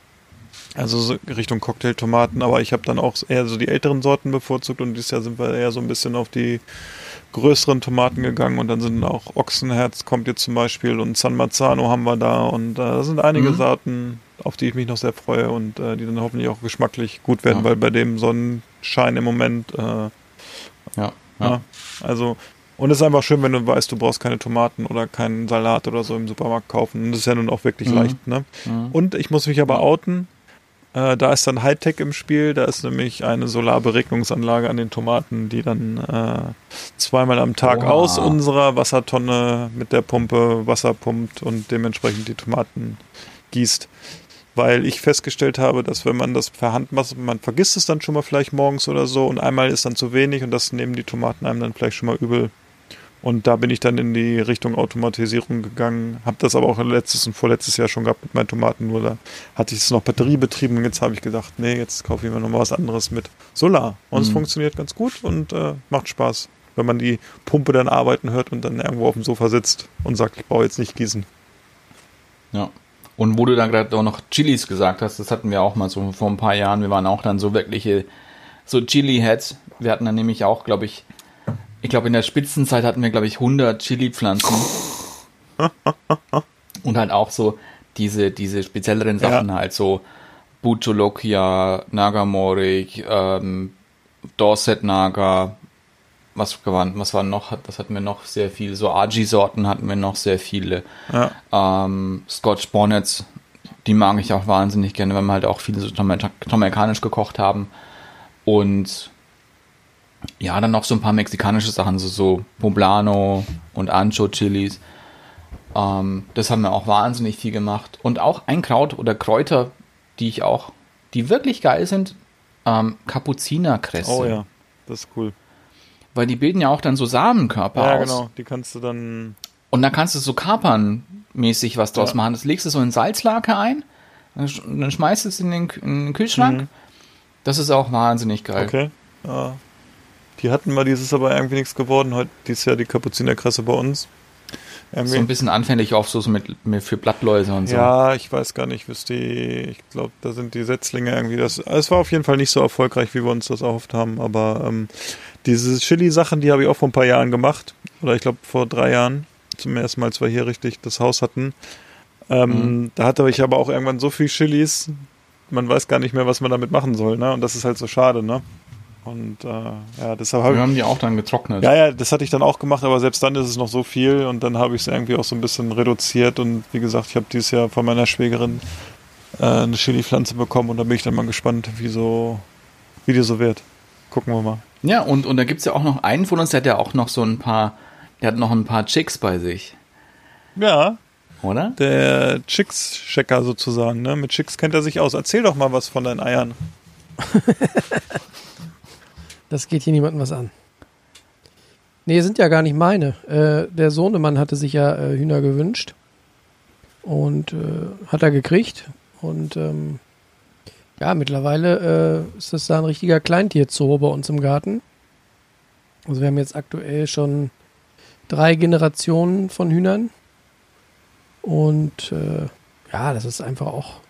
also so Richtung Cocktailtomaten, aber ich habe dann auch eher so die älteren Sorten bevorzugt. Und dieses Jahr sind wir eher so ein bisschen auf die größeren Tomaten gegangen und dann sind auch Ochsenherz kommt jetzt zum Beispiel und San Marzano haben wir da und äh, da sind einige Mhm. Sorten, auf die ich mich noch sehr freue und äh, die dann hoffentlich auch geschmacklich gut werden, Ja. weil bei dem Sonnenschein im Moment, äh, Ja. ja. ja. also und es ist einfach schön, wenn du weißt, du brauchst keine Tomaten oder keinen Salat oder so im Supermarkt kaufen. Und das ist ja nun auch wirklich Mhm. leicht, ne? Mhm. Und ich muss mich aber outen. Äh, da ist dann Hightech im Spiel. Da ist nämlich eine Solarberegnungsanlage an den Tomaten, die dann äh, zweimal am Tag Oha. aus unserer Wassertonne mit der Pumpe Wasser pumpt und dementsprechend die Tomaten gießt. Weil ich festgestellt habe, dass wenn man das per Hand macht, man vergisst es dann schon mal vielleicht morgens oder so und einmal ist dann zu wenig und das nehmen die Tomaten einem dann vielleicht schon mal übel. Und da bin ich dann in die Richtung Automatisierung gegangen, habe das aber auch letztes und vorletztes Jahr schon gehabt mit meinen Tomaten, nur da hatte ich es noch batteriebetrieben und jetzt habe ich gedacht, nee, jetzt kaufe ich mir noch mal was anderes mit Solar. Und es Mhm. funktioniert ganz gut und äh, macht Spaß, wenn man die Pumpe dann arbeiten hört und dann irgendwo auf dem Sofa sitzt und sagt, ich brauche jetzt nicht gießen. Ja. Und wo du dann gerade auch noch Chilis gesagt hast, das hatten wir auch mal so vor ein paar Jahren. Wir waren auch dann so wirkliche, so Chili-Heads. Wir hatten dann nämlich auch, glaube ich, ich glaube in der Spitzenzeit hatten wir, glaube ich, 100 Chili-Pflanzen. (laughs) Und halt auch so diese, diese spezielleren Sachen halt, so Bucholokia, Nagamorik, ähm, Dorset Naga, was waren, was war noch? Das hatten wir noch sehr viel. So Aji-Sorten hatten wir noch sehr viele. Ja. Ähm, Scotch Bonnets, die mag ich auch wahnsinnig gerne, weil wir halt auch viele so Jamaika- jamaikanisch gekocht haben. Und ja, dann noch so ein paar mexikanische Sachen, so, so Poblano und Ancho-Chilis. Ähm, das haben wir auch wahnsinnig viel gemacht. Und auch ein Kraut oder Kräuter, die ich auch, die wirklich geil sind, ähm, Kapuzinerkresse. Oh ja, das ist cool. Weil die bilden ja auch dann so Samenkörper Ja, aus. genau. Die kannst du dann. Und dann kannst du so kapernmäßig was draus Ja. machen. Das legst du so in Salzlake ein, dann sch- dann schmeißt du es in den, in den Kühlschrank. Mhm. Das ist auch wahnsinnig geil. Okay. Ja. Die hatten wir, dieses aber irgendwie nichts geworden. Heute dieses Jahr die Kapuzinerkresse bei uns. Irgendwie. So ein bisschen anfällig auf so mit, mit für Blattläuse und so. Ja, ich weiß gar nicht, was die, ich glaube, da sind die Setzlinge irgendwie, das, es war auf jeden Fall nicht so erfolgreich, wie wir uns das erhofft haben, aber ähm, diese Chili-Sachen, die habe ich auch vor ein paar Jahren gemacht, oder ich glaube vor drei Jahren, zum ersten Mal, als wir hier richtig das Haus hatten. Ähm, Mhm. Da hatte ich aber auch irgendwann so viel Chilis, man weiß gar nicht mehr, was man damit machen soll, ne? Und das ist halt so schade, ne? Und äh, ja, deshalb habe Wir ich haben die auch dann getrocknet. ja, ja, das hatte ich dann auch gemacht, aber selbst dann ist es noch so viel und dann habe ich es irgendwie auch so ein bisschen reduziert und wie gesagt, ich habe dieses Jahr von meiner Schwägerin äh, eine Chili-Pflanze bekommen und da bin ich dann mal gespannt, wie so, wie die so wird. Gucken wir mal. Ja, und, und da gibt's ja auch noch einen von uns, der hat ja auch noch so ein paar, der hat noch ein paar Chicks bei sich, Ja, oder? der Chicks-Checker sozusagen, ne? Mit Chicks kennt er sich aus. Erzähl doch mal was von deinen Eiern. (laughs) Das geht hier niemandem was an. Nee, sind ja gar nicht meine. Äh, der Sohnemann hatte sich ja äh, Hühner gewünscht. Und äh, hat er gekriegt. Und ähm, ja, mittlerweile äh, ist das da ein richtiger Kleintierzoo bei uns im Garten. Also wir haben jetzt aktuell schon drei Generationen von Hühnern. Und äh, ja, das ist einfach auch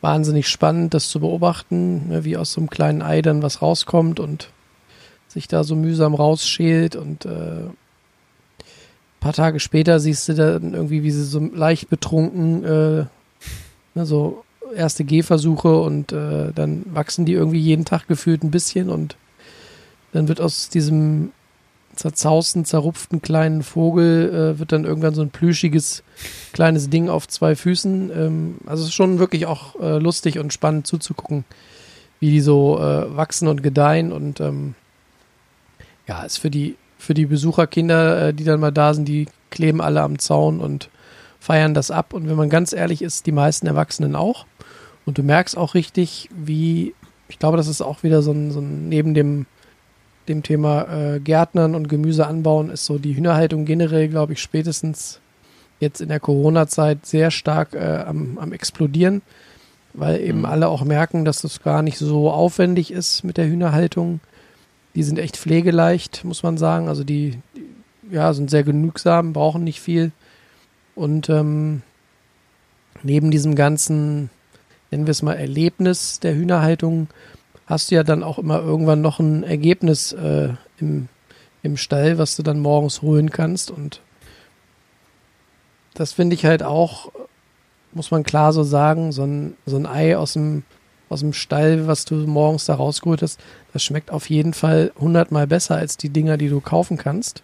wahnsinnig spannend, das zu beobachten, ne, wie aus so einem kleinen Ei dann was rauskommt und sich da so mühsam rausschält und äh, ein paar Tage später siehst du dann irgendwie, wie sie so leicht betrunken äh, ne, so erste Gehversuche und äh, dann wachsen die irgendwie jeden Tag gefühlt ein bisschen und dann wird aus diesem zerzausten, zerrupften kleinen Vogel äh, wird dann irgendwann so ein plüschiges kleines Ding auf zwei Füßen. Ähm, also es ist schon wirklich auch äh, lustig und spannend zuzugucken, wie die so äh, wachsen und gedeihen und ähm, ja, ist für die für die Besucherkinder, äh, die dann mal da sind, die kleben alle am Zaun und feiern das ab. Und wenn man ganz ehrlich ist, die meisten Erwachsenen auch. Und du merkst auch richtig, wie, ich glaube, das ist auch wieder so ein, so ein neben dem, dem Thema äh, Gärtnern und Gemüse anbauen, ist so die Hühnerhaltung generell, glaube ich, spätestens jetzt in der Corona-Zeit sehr stark äh, am, am explodieren, weil eben Mhm. alle auch merken, dass das gar nicht so aufwendig ist mit der Hühnerhaltung. Die sind echt pflegeleicht, muss man sagen. Also die, die ja, sind sehr genügsam, brauchen nicht viel. Und ähm, neben diesem ganzen, nennen wir es mal, Erlebnis der Hühnerhaltung, hast du ja dann auch immer irgendwann noch ein Ergebnis äh, im, im Stall, was du dann morgens holen kannst. Und das finde ich halt auch, muss man klar so sagen, so ein, so ein Ei aus dem, aus dem Stall, was du morgens da rausgeholt hast, das schmeckt auf jeden Fall hundertmal besser als die Dinger, die du kaufen kannst.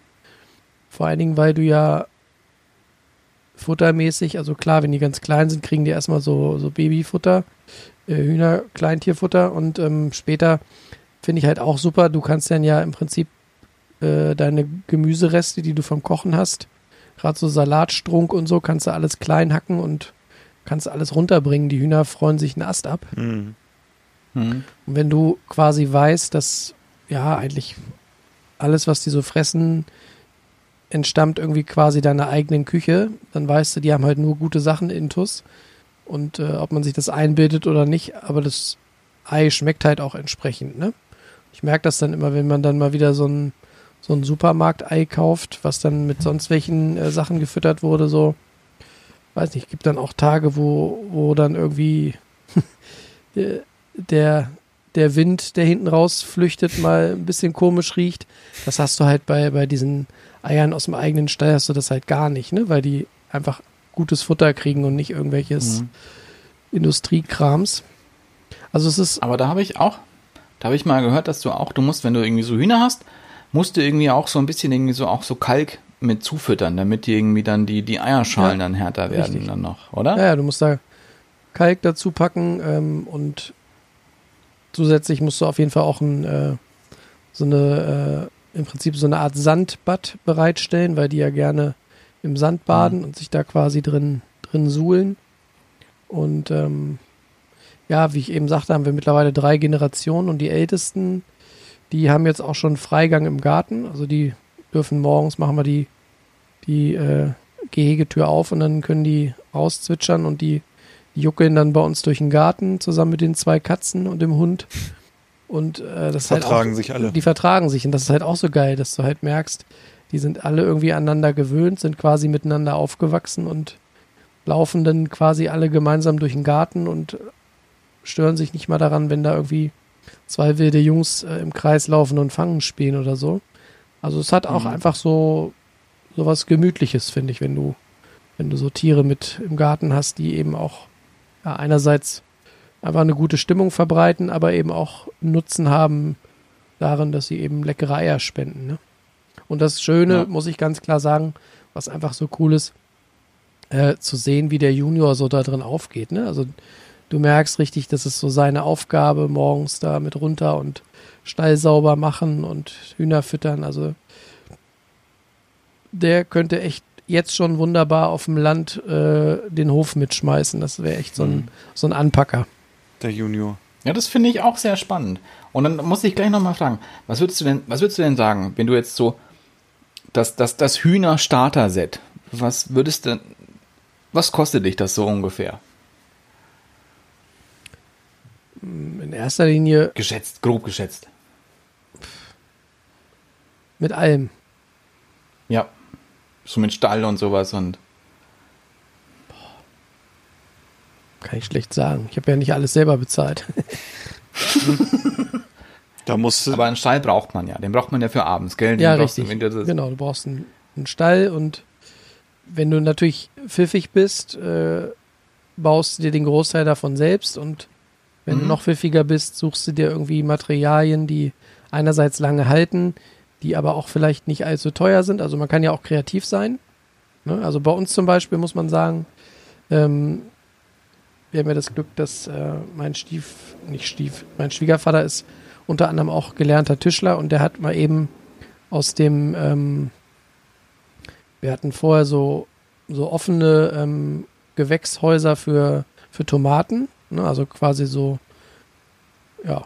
Vor allen Dingen, weil du ja futtermäßig, also klar, wenn die ganz klein sind, kriegen die erstmal so, so Babyfutter, äh, Hühner, Kleintierfutter und ähm, später finde ich halt auch super, du kannst dann ja im Prinzip äh, deine Gemüsereste, die du vom Kochen hast, gerade so Salatstrunk und so, kannst du alles klein hacken und kannst alles runterbringen. Die Hühner freuen sich einen Ast ab. Mhm. Mhm. Und wenn du quasi weißt, dass ja eigentlich alles, was die so fressen, entstammt irgendwie quasi deiner eigenen Küche, dann weißt du, die haben halt nur gute Sachen intus. Und äh, ob man sich das einbildet oder nicht, aber das Ei schmeckt halt auch entsprechend, ne? Ich merke das dann immer, wenn man dann mal wieder so ein, so ein Supermarkt-Ei kauft, was dann mit sonst welchen äh, Sachen gefüttert wurde, so, weiß nicht, gibt dann auch Tage, wo, wo dann irgendwie (laughs) der, der, Wind, der hinten raus flüchtet, mal ein bisschen komisch riecht. Das hast du halt bei, bei diesen Eiern aus dem eigenen Stall, hast du das halt gar nicht, ne? Weil die einfach gutes Futter kriegen und nicht irgendwelches Mhm. Industriekrams. Also es ist, Aber da habe ich auch, da habe ich mal gehört, dass du auch, du musst, wenn du irgendwie so Hühner hast, musst du irgendwie auch so ein bisschen irgendwie so auch so Kalk mit zufüttern, damit die irgendwie dann die, die Eierschalen Ja, dann härter werden richtig. dann noch, oder? ja, ja, du musst da Kalk dazu packen ähm, und zusätzlich musst du auf jeden Fall auch ein, äh, so eine, äh, im Prinzip so eine Art Sandbad bereitstellen, weil die ja gerne im Sand baden und sich da quasi drin, drin suhlen. Und ähm, ja, wie ich eben sagte, haben wir mittlerweile drei Generationen und die Ältesten, die haben jetzt auch schon Freigang im Garten. Also die dürfen morgens, machen wir die, die äh, Gehegetür auf und dann können die rauszwitschern und die, die juckeln dann bei uns durch den Garten zusammen mit den zwei Katzen und dem Hund. Und äh, das ist halt Vertragen auch, sich alle. Die vertragen sich und das ist halt auch so geil, dass du halt merkst, die sind alle irgendwie aneinander gewöhnt, sind quasi miteinander aufgewachsen und laufen dann quasi alle gemeinsam durch den Garten und stören sich nicht mal daran, wenn da irgendwie zwei wilde Jungs äh, im Kreis laufen und Fangen spielen oder so. Also es hat auch Mhm. einfach so so was Gemütliches, finde ich, wenn du wenn du so Tiere mit im Garten hast, die eben auch ja, einerseits einfach eine gute Stimmung verbreiten, aber eben auch Nutzen haben darin, dass sie eben leckere Eier spenden. Ne? Und das Schöne, Ja. muss ich ganz klar sagen, was einfach so cool ist, äh, zu sehen, wie der Junior so da drin aufgeht. Ne? Also du merkst richtig, das ist so seine Aufgabe, morgens da mit runter und Stall sauber machen und Hühner füttern. Also der könnte echt jetzt schon wunderbar auf dem Land äh, den Hof mitschmeißen. Das wäre echt so ein, so ein Anpacker. Der Junior. Ja, das finde ich auch sehr spannend. Und dann muss ich gleich nochmal fragen, was würdest du denn, was würdest du denn sagen, wenn du jetzt so das, das, das Hühner-Starter-Set, was würdest du, was kostet dich das so ungefähr? In erster Linie Geschätzt, grob geschätzt. mit allem. So mit Stall und sowas und. Kann ich schlecht sagen. Ich habe ja nicht alles selber bezahlt. (laughs) Da musst du, Aber einen Stall braucht man ja. Den braucht man ja für abends, gell? Den ja, brauchst du, richtig. du Genau, du brauchst einen, einen Stall und wenn du natürlich pfiffig bist, äh, baust du dir den Großteil davon selbst und wenn du Mhm. noch pfiffiger bist, suchst du dir irgendwie Materialien, die einerseits lange halten, die aber auch vielleicht nicht allzu teuer sind. Also man kann ja auch kreativ sein. Ne? Also bei uns zum Beispiel muss man sagen, ähm, wir haben ja das Glück, dass äh, mein Stief, nicht Stief, mein Schwiegervater ist unter anderem auch gelernter Tischler und der hat mal eben aus dem, ähm, wir hatten vorher so, so offene ähm, Gewächshäuser für, für Tomaten, ne? also quasi so, ja,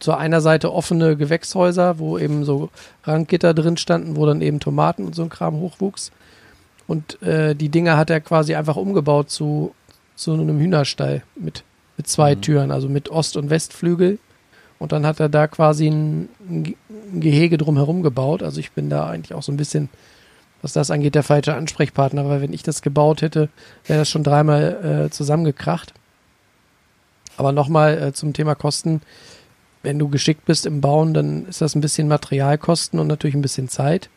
zur einer Seite offene Gewächshäuser, wo eben so Ranggitter drin standen, wo dann eben Tomaten und so ein Kram hochwuchs. Und äh, die Dinger hat er quasi einfach umgebaut zu, zu einem Hühnerstall mit, mit zwei Türen, also mit Ost- und Westflügel. Und dann hat er da quasi ein, ein Gehege drumherum gebaut. Also ich bin da eigentlich auch so ein bisschen, was das angeht, der falsche Ansprechpartner, weil wenn ich das gebaut hätte, wäre das schon dreimal äh, zusammengekracht. Aber nochmal äh, zum Thema Kosten. Wenn du geschickt bist im Bauen, dann ist das ein bisschen Materialkosten und natürlich ein bisschen Zeit.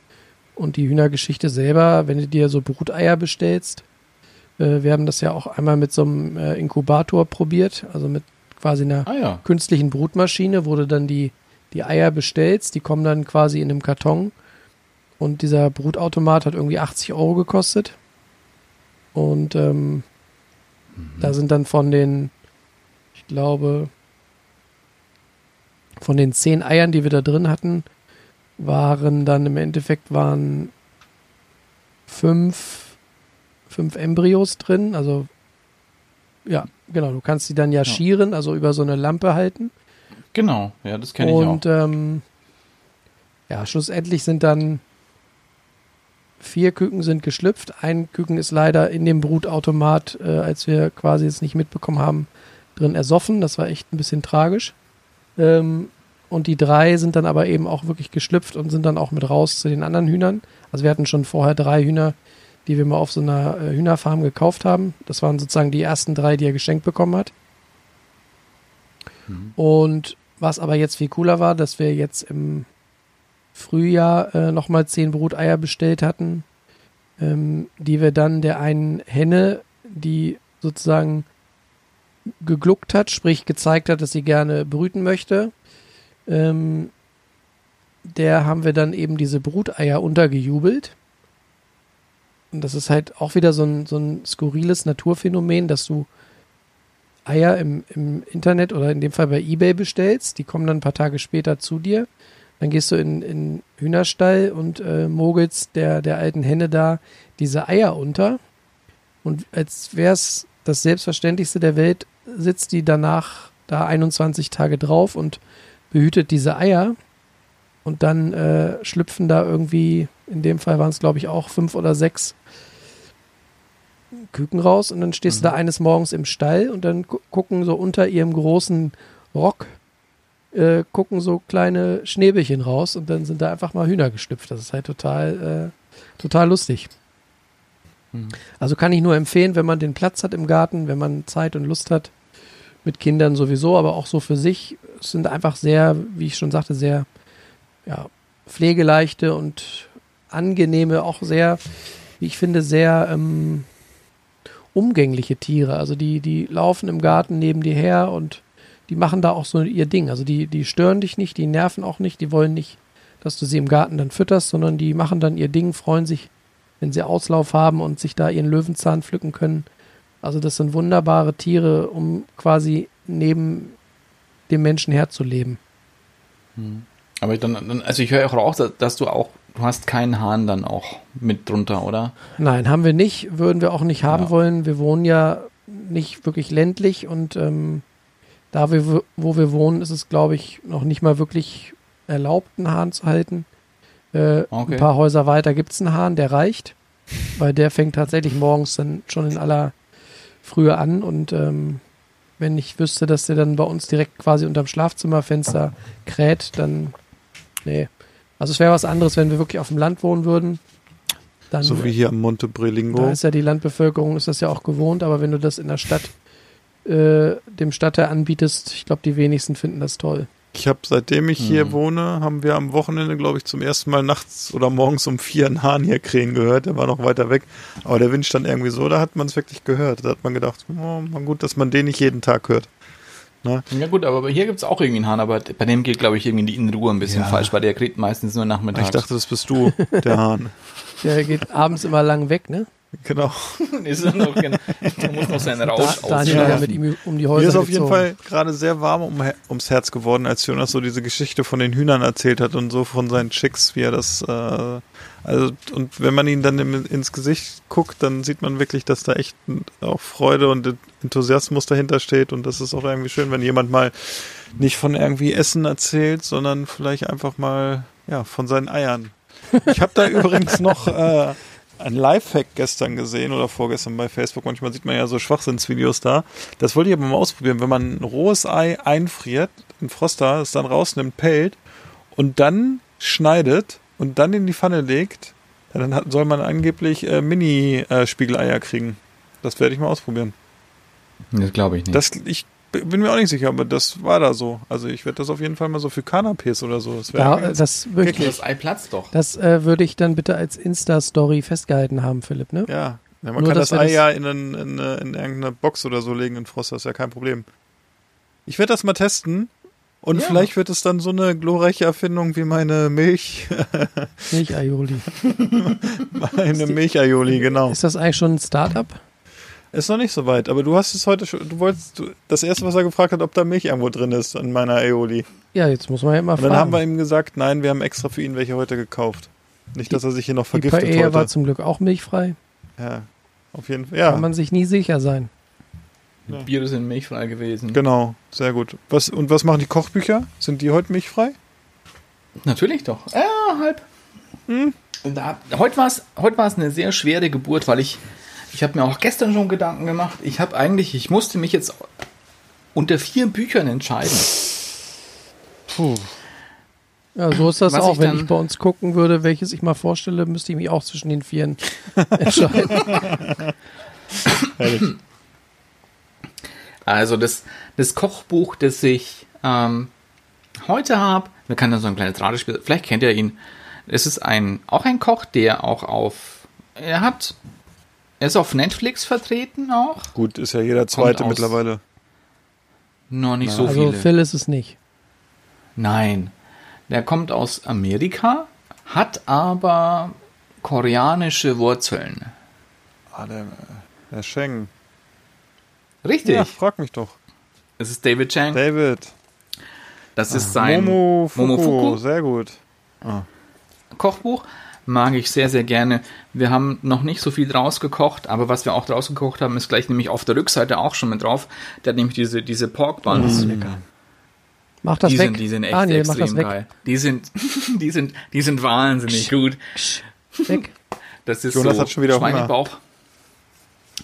Und die Hühnergeschichte selber, wenn du dir so Bruteier bestellst, äh, wir haben das ja auch einmal mit so einem äh, Inkubator probiert, also mit quasi einer Ah ja. künstlichen Brutmaschine, wo du dann die, die Eier bestellst, die kommen dann quasi in einem Karton und dieser Brutautomat hat irgendwie 80 Euro gekostet. Und ähm, da sind dann von den, ich glaube, von den zehn Eiern, die wir da drin hatten, waren dann im Endeffekt waren fünf, fünf Embryos drin. Also ja, genau, du kannst die dann ja, Ja. schieren, also über so eine Lampe halten. Genau, ja, das kenne ich auch. Und ähm, ja, schlussendlich sind dann vier Küken sind geschlüpft. Ein Küken ist leider in dem Brutautomat, äh, als wir quasi es nicht mitbekommen haben, drin ersoffen. Das war echt ein bisschen tragisch. Ähm, und die drei sind dann aber eben auch wirklich geschlüpft und sind dann auch mit raus zu den anderen Hühnern. Also wir hatten schon vorher drei Hühner, die wir mal auf so einer äh, Hühnerfarm gekauft haben. Das waren sozusagen die ersten drei, die er geschenkt bekommen hat. Und was aber jetzt viel cooler war, dass wir jetzt im Frühjahr äh, nochmal zehn Bruteier bestellt hatten, ähm, die wir dann der einen Henne, die sozusagen gegluckt hat, sprich gezeigt hat, dass sie gerne brüten möchte, ähm, der haben wir dann eben diese Bruteier untergejubelt. Und das ist halt auch wieder so ein, so ein skurriles Naturphänomen, dass du Eier im, im Internet oder in dem Fall bei Ebay bestellst. Die kommen dann ein paar Tage später zu dir. Dann gehst du in in Hühnerstall und äh, mogelst der, der alten Henne da diese Eier unter. Und als wäre es das Selbstverständlichste der Welt, sitzt die danach da 21 Tage drauf und behütet diese Eier. Und dann äh, schlüpfen da irgendwie, in dem Fall waren es glaube ich auch fünf oder sechs Küken raus. Und dann stehst du da eines Morgens im Stall und dann gu gucken so unter ihrem großen Rock, äh, gucken so kleine Schnäbelchen raus und dann sind da einfach mal Hühner geschlüpft. Das ist halt total, äh, total lustig. Also kann ich nur empfehlen, wenn man den Platz hat im Garten, wenn man Zeit und Lust hat, mit Kindern sowieso, aber auch so für sich. Es sind einfach sehr, wie ich schon sagte, sehr ja, pflegeleichte und angenehme, auch sehr, wie ich finde, sehr ähm, umgängliche Tiere. Also die, die laufen im Garten neben dir her und die machen da auch so ihr Ding. Also die, die stören dich nicht, die nerven auch nicht, die wollen nicht, dass du sie im Garten dann fütterst, sondern die machen dann ihr Ding, freuen sich, wenn sie Auslauf haben und sich da ihren Löwenzahn pflücken können. Also das sind wunderbare Tiere, um quasi neben dem Menschen herzuleben. Aber dann, also ich höre auch raus, dass, dass du auch, du hast keinen Hahn dann auch mit drunter, oder? Nein, haben wir nicht, würden wir auch nicht haben Ja. wollen. Wir wohnen ja nicht wirklich ländlich und ähm, da, wir, wo wir wohnen, ist es, glaube ich, noch nicht mal wirklich erlaubt, einen Hahn zu halten. Äh, Okay. Ein paar Häuser weiter gibt es einen Hahn, der reicht, weil der fängt tatsächlich morgens dann schon in aller Frühe an und ähm, wenn ich wüsste, dass der dann bei uns direkt quasi unterm Schlafzimmerfenster kräht, dann nee. Also es wäre was anderes, wenn wir wirklich auf dem Land wohnen würden. Dann So wie hier am Monte da Brelingo. ist ja die Landbevölkerung, ist das ja auch gewohnt, aber wenn du das in der Stadt äh, dem Stadtteil anbietest, ich glaube, die wenigsten finden das toll. Ich habe, seitdem ich hier Hm. wohne, haben wir am Wochenende, glaube ich, zum ersten Mal nachts oder morgens um vier einen Hahn hier krähen gehört. Der war noch weiter weg. Aber der Wind stand irgendwie so, da hat man es wirklich gehört. Da hat man gedacht, oh, gut, dass man den nicht jeden Tag hört. Ja gut, aber hier gibt's auch irgendwie einen Hahn, aber bei dem geht, glaube ich, irgendwie die Innenruhe ein bisschen Ja. falsch, weil der kriegt meistens nur nachmittags. Ich dachte, das bist du, der Hahn. (laughs) Der geht abends immer lang weg, ne? Genau. (laughs) ist er noch, genau. Der muss noch seinen Rausch Da, Daniel hat ja mit ihm um die Mir Häuser ist auf jeden gezogen. Fall gerade sehr warm um, ums Herz geworden, als Jonas so diese Geschichte von den Hühnern erzählt hat und so von seinen Chicks, wie er das, äh, also, und wenn man ihn dann im, ins Gesicht guckt, dann sieht man wirklich, dass da echt auch Freude und Enthusiasmus dahinter steht und das ist auch irgendwie schön, wenn jemand mal nicht von irgendwie Essen erzählt, sondern vielleicht einfach mal, ja, von seinen Eiern. Ich habe da (laughs) übrigens noch, äh, ein Lifehack gestern gesehen oder vorgestern bei Facebook. Manchmal sieht man ja so Schwachsinnsvideos da. Das wollte ich aber mal ausprobieren. Wenn man ein rohes Ei einfriert, ein Froster, es dann rausnimmt, pellt und dann schneidet und dann in die Pfanne legt, dann hat, soll man angeblich äh, Mini-Spiegeleier kriegen. Das werde ich mal ausprobieren. Das glaube ich nicht. Das, ich bin mir auch nicht sicher, aber das war da so. Also ich werde das auf jeden Fall mal so für Canapés oder so. Das wäre Ja, das wirklich. das Ei platzt doch. Das äh, würde ich dann bitte als Insta-Story festgehalten haben, Philipp, ne? Ja, ja man Nur, kann das Ei das- ja in, in, eine- in irgendeine Box oder so legen in Frost, das ist ja kein Problem. Ich werde das mal testen und Ja. vielleicht wird es dann so eine glorreiche Erfindung wie meine Milch, (laughs) Milchaioli. (laughs) meine Milchaioli, genau. Ist das eigentlich schon ein Startup? Ist noch nicht so weit, aber du hast es heute schon, du wolltest, du, das erste, was er gefragt hat, ob da Milch irgendwo drin ist an meiner Aioli. Ja, jetzt muss man ja mal Und dann fragen. haben wir ihm gesagt, nein, wir haben extra für ihn welche heute gekauft. Nicht, dass er sich hier noch Die vergiftet Paella war heute. zum Glück auch milchfrei. Ja, auf jeden Fall. Kann Ja, man sich nie sicher sein. Biere sind milchfrei gewesen. genau, sehr gut. Was, und was machen die Kochbücher? Sind die heute milchfrei? Natürlich doch. Ja, halb. Hm. Da, heute war es heute war's eine sehr schwere Geburt, weil ich, ich habe mir auch gestern schon Gedanken gemacht. Ich habe eigentlich, ich musste mich jetzt unter vier Büchern entscheiden. Puh. Ja, so ist das Was auch. ich Wenn ich bei uns gucken würde, welches ich mal vorstelle, müsste ich mich auch zwischen den Vieren (laughs) entscheiden. (laughs) Herrlich. Also das, das Kochbuch, das ich ähm, heute habe, wir können da so ein kleines Ratespiel, vielleicht kennt ihr ihn. Es ist ein, auch ein Koch, der auch auf, er hat, er ist auf Netflix vertreten auch. Gut, ist ja jeder zweite aus- mittlerweile. Noch nicht so also viele. Phil ist es nicht. Nein. Der kommt aus Amerika, hat aber koreanische Wurzeln. Ah, der, der Schengen. Richtig. Ja, frag mich doch. Es ist David Chang. David. Das ist sein Momofuku. Momofuku. Sehr gut. Kochbuch. Mag ich sehr, sehr gerne. Wir haben noch nicht so viel draus gekocht, aber was wir auch draus gekocht haben, ist gleich nämlich auf der Rückseite auch schon mit drauf. Der hat nämlich diese, diese Pork Buns. Mach das die, weg. sind, die sind echt mach das extrem weg. geil. Die sind, (laughs) die sind, die sind wahnsinnig gut. weg. Das ist Jonas so hat schon wieder Hunger.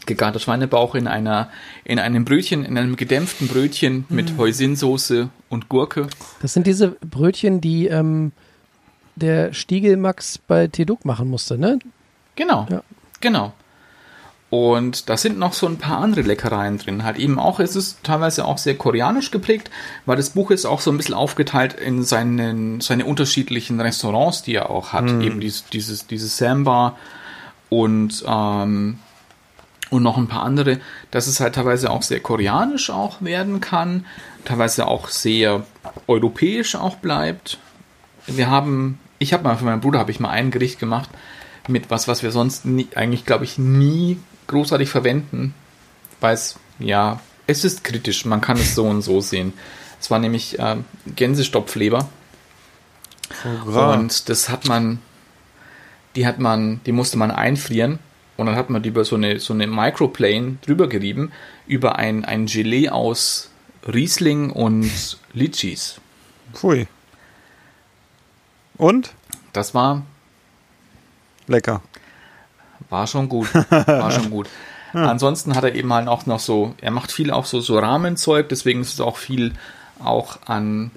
Gegarter Schweinebauch in einer, in einem Brötchen, in einem gedämpften Brötchen mit Hoisinsoße und Gurke. Das sind diese Brötchen, die ähm, der Stiegel Max bei Teduk machen musste, ne? Genau. Ja. Genau. Und da sind noch so ein paar andere Leckereien drin. Halt eben auch, es ist teilweise auch sehr koreanisch geprägt, weil das Buch ist auch so ein bisschen aufgeteilt in seinen, seine unterschiedlichen Restaurants, die er auch hat. Eben dieses, dieses, dieses Samba und, ähm, und noch ein paar andere, dass es halt teilweise auch sehr koreanisch auch werden kann, teilweise auch sehr europäisch auch bleibt. Wir haben, ich habe mal für meinen Bruder habe ich mal ein Gericht gemacht mit was, was wir sonst nie, eigentlich glaube ich nie großartig verwenden, weil es ja, es ist kritisch. Man kann es so und so sehen. Es war nämlich ähm, Gänsestopfleber Hurra. und das hat man, die hat man, die musste man einfrieren und dann hat man die über so eine, so eine Microplane drüber gerieben, über ein, ein Gelee aus Riesling und (laughs) Litchis. Pfui. Und? Das war, Lecker. war schon gut. (laughs) War schon gut. Ansonsten hat er eben halt auch noch so, er macht viel auch so, so Rahmenzeug, deswegen ist es auch viel auch an,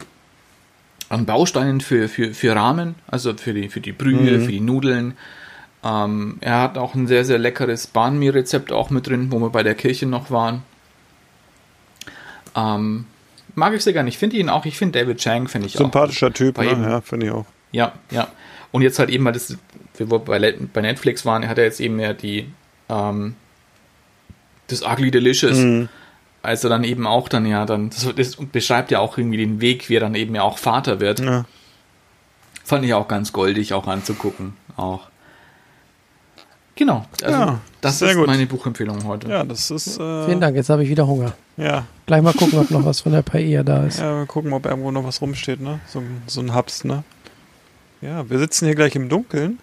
an Bausteinen für, für, für Rahmen, also für die, für die Brühe, für die Nudeln. Ähm, er hat auch ein sehr, sehr leckeres Banh Mi Rezept auch mit drin, wo wir bei der Kirche noch waren. Ähm, mag ich sehr gerne. Ich finde ihn auch, ich finde David Chang, finde ich Sympathischer auch. Typ, Bei ne? ja, finde ich auch. Ja, ja. Und jetzt halt eben, weil das, wir wo bei, Netflix waren, hat er jetzt eben ja die, ähm, das Ugly Delicious. Mhm. Also dann eben auch dann ja, dann, das, das beschreibt ja auch irgendwie den Weg, wie er dann eben ja auch Vater wird. Ja. Fand ich auch ganz goldig, auch anzugucken. Auch. Genau. Also, Ja, das sehr ist gut. meine Buchempfehlung heute. ja, das ist. Äh, Vielen Dank, jetzt habe ich wieder Hunger. Ja, Gleich mal gucken, ob noch was von der Paella da ist. ja, wir gucken, ob irgendwo noch was rumsteht, ne? So, ein- so ein Hubs, ne? Ja, wir sitzen hier gleich im Dunkeln.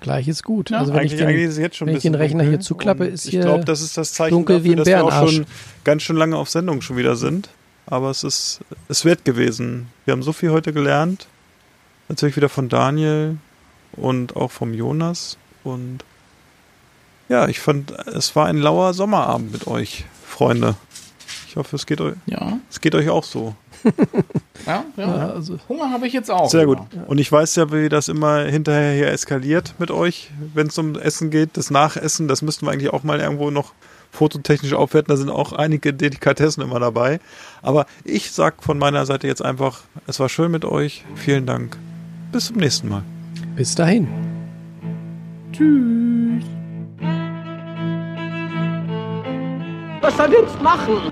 Gleich ist gut. Ja, also wenn ich den, eigentlich ist es jetzt schon ein wenn ich den bisschen Rechner hier dunkel. zuklappe, ist Ich hier glaube, das ist das Zeichen dunkel dafür, wie ein dass wir auch schon ganz schön lange auf Sendung schon wieder sind. Aber es ist es wert gewesen. Wir haben so viel heute gelernt. Natürlich wieder von Daniel und auch vom Jonas. Und ja, ich fand, es war ein lauer Sommerabend mit euch, Freunde. Ich hoffe, es geht euch, Ja, es geht euch auch so. (laughs) ja, ja. Ja, also, Hunger habe ich jetzt auch. Sehr gut. Ja. Und ich weiß ja, wie das immer hinterher hier eskaliert mit euch, wenn es um Essen geht. Das Nachessen, das müssten wir eigentlich auch mal irgendwo noch fototechnisch aufwerten. Da sind auch einige Delikatessen immer dabei. Aber ich sag von meiner Seite jetzt einfach, es war schön mit euch. Vielen Dank. Bis zum nächsten Mal. bis dahin. Was soll jetzt machen?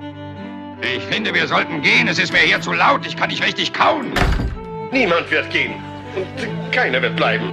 Ich finde, wir sollten gehen. Es ist mir hier zu laut. Ich kann nicht richtig kauen. Niemand wird gehen. Und keiner wird bleiben.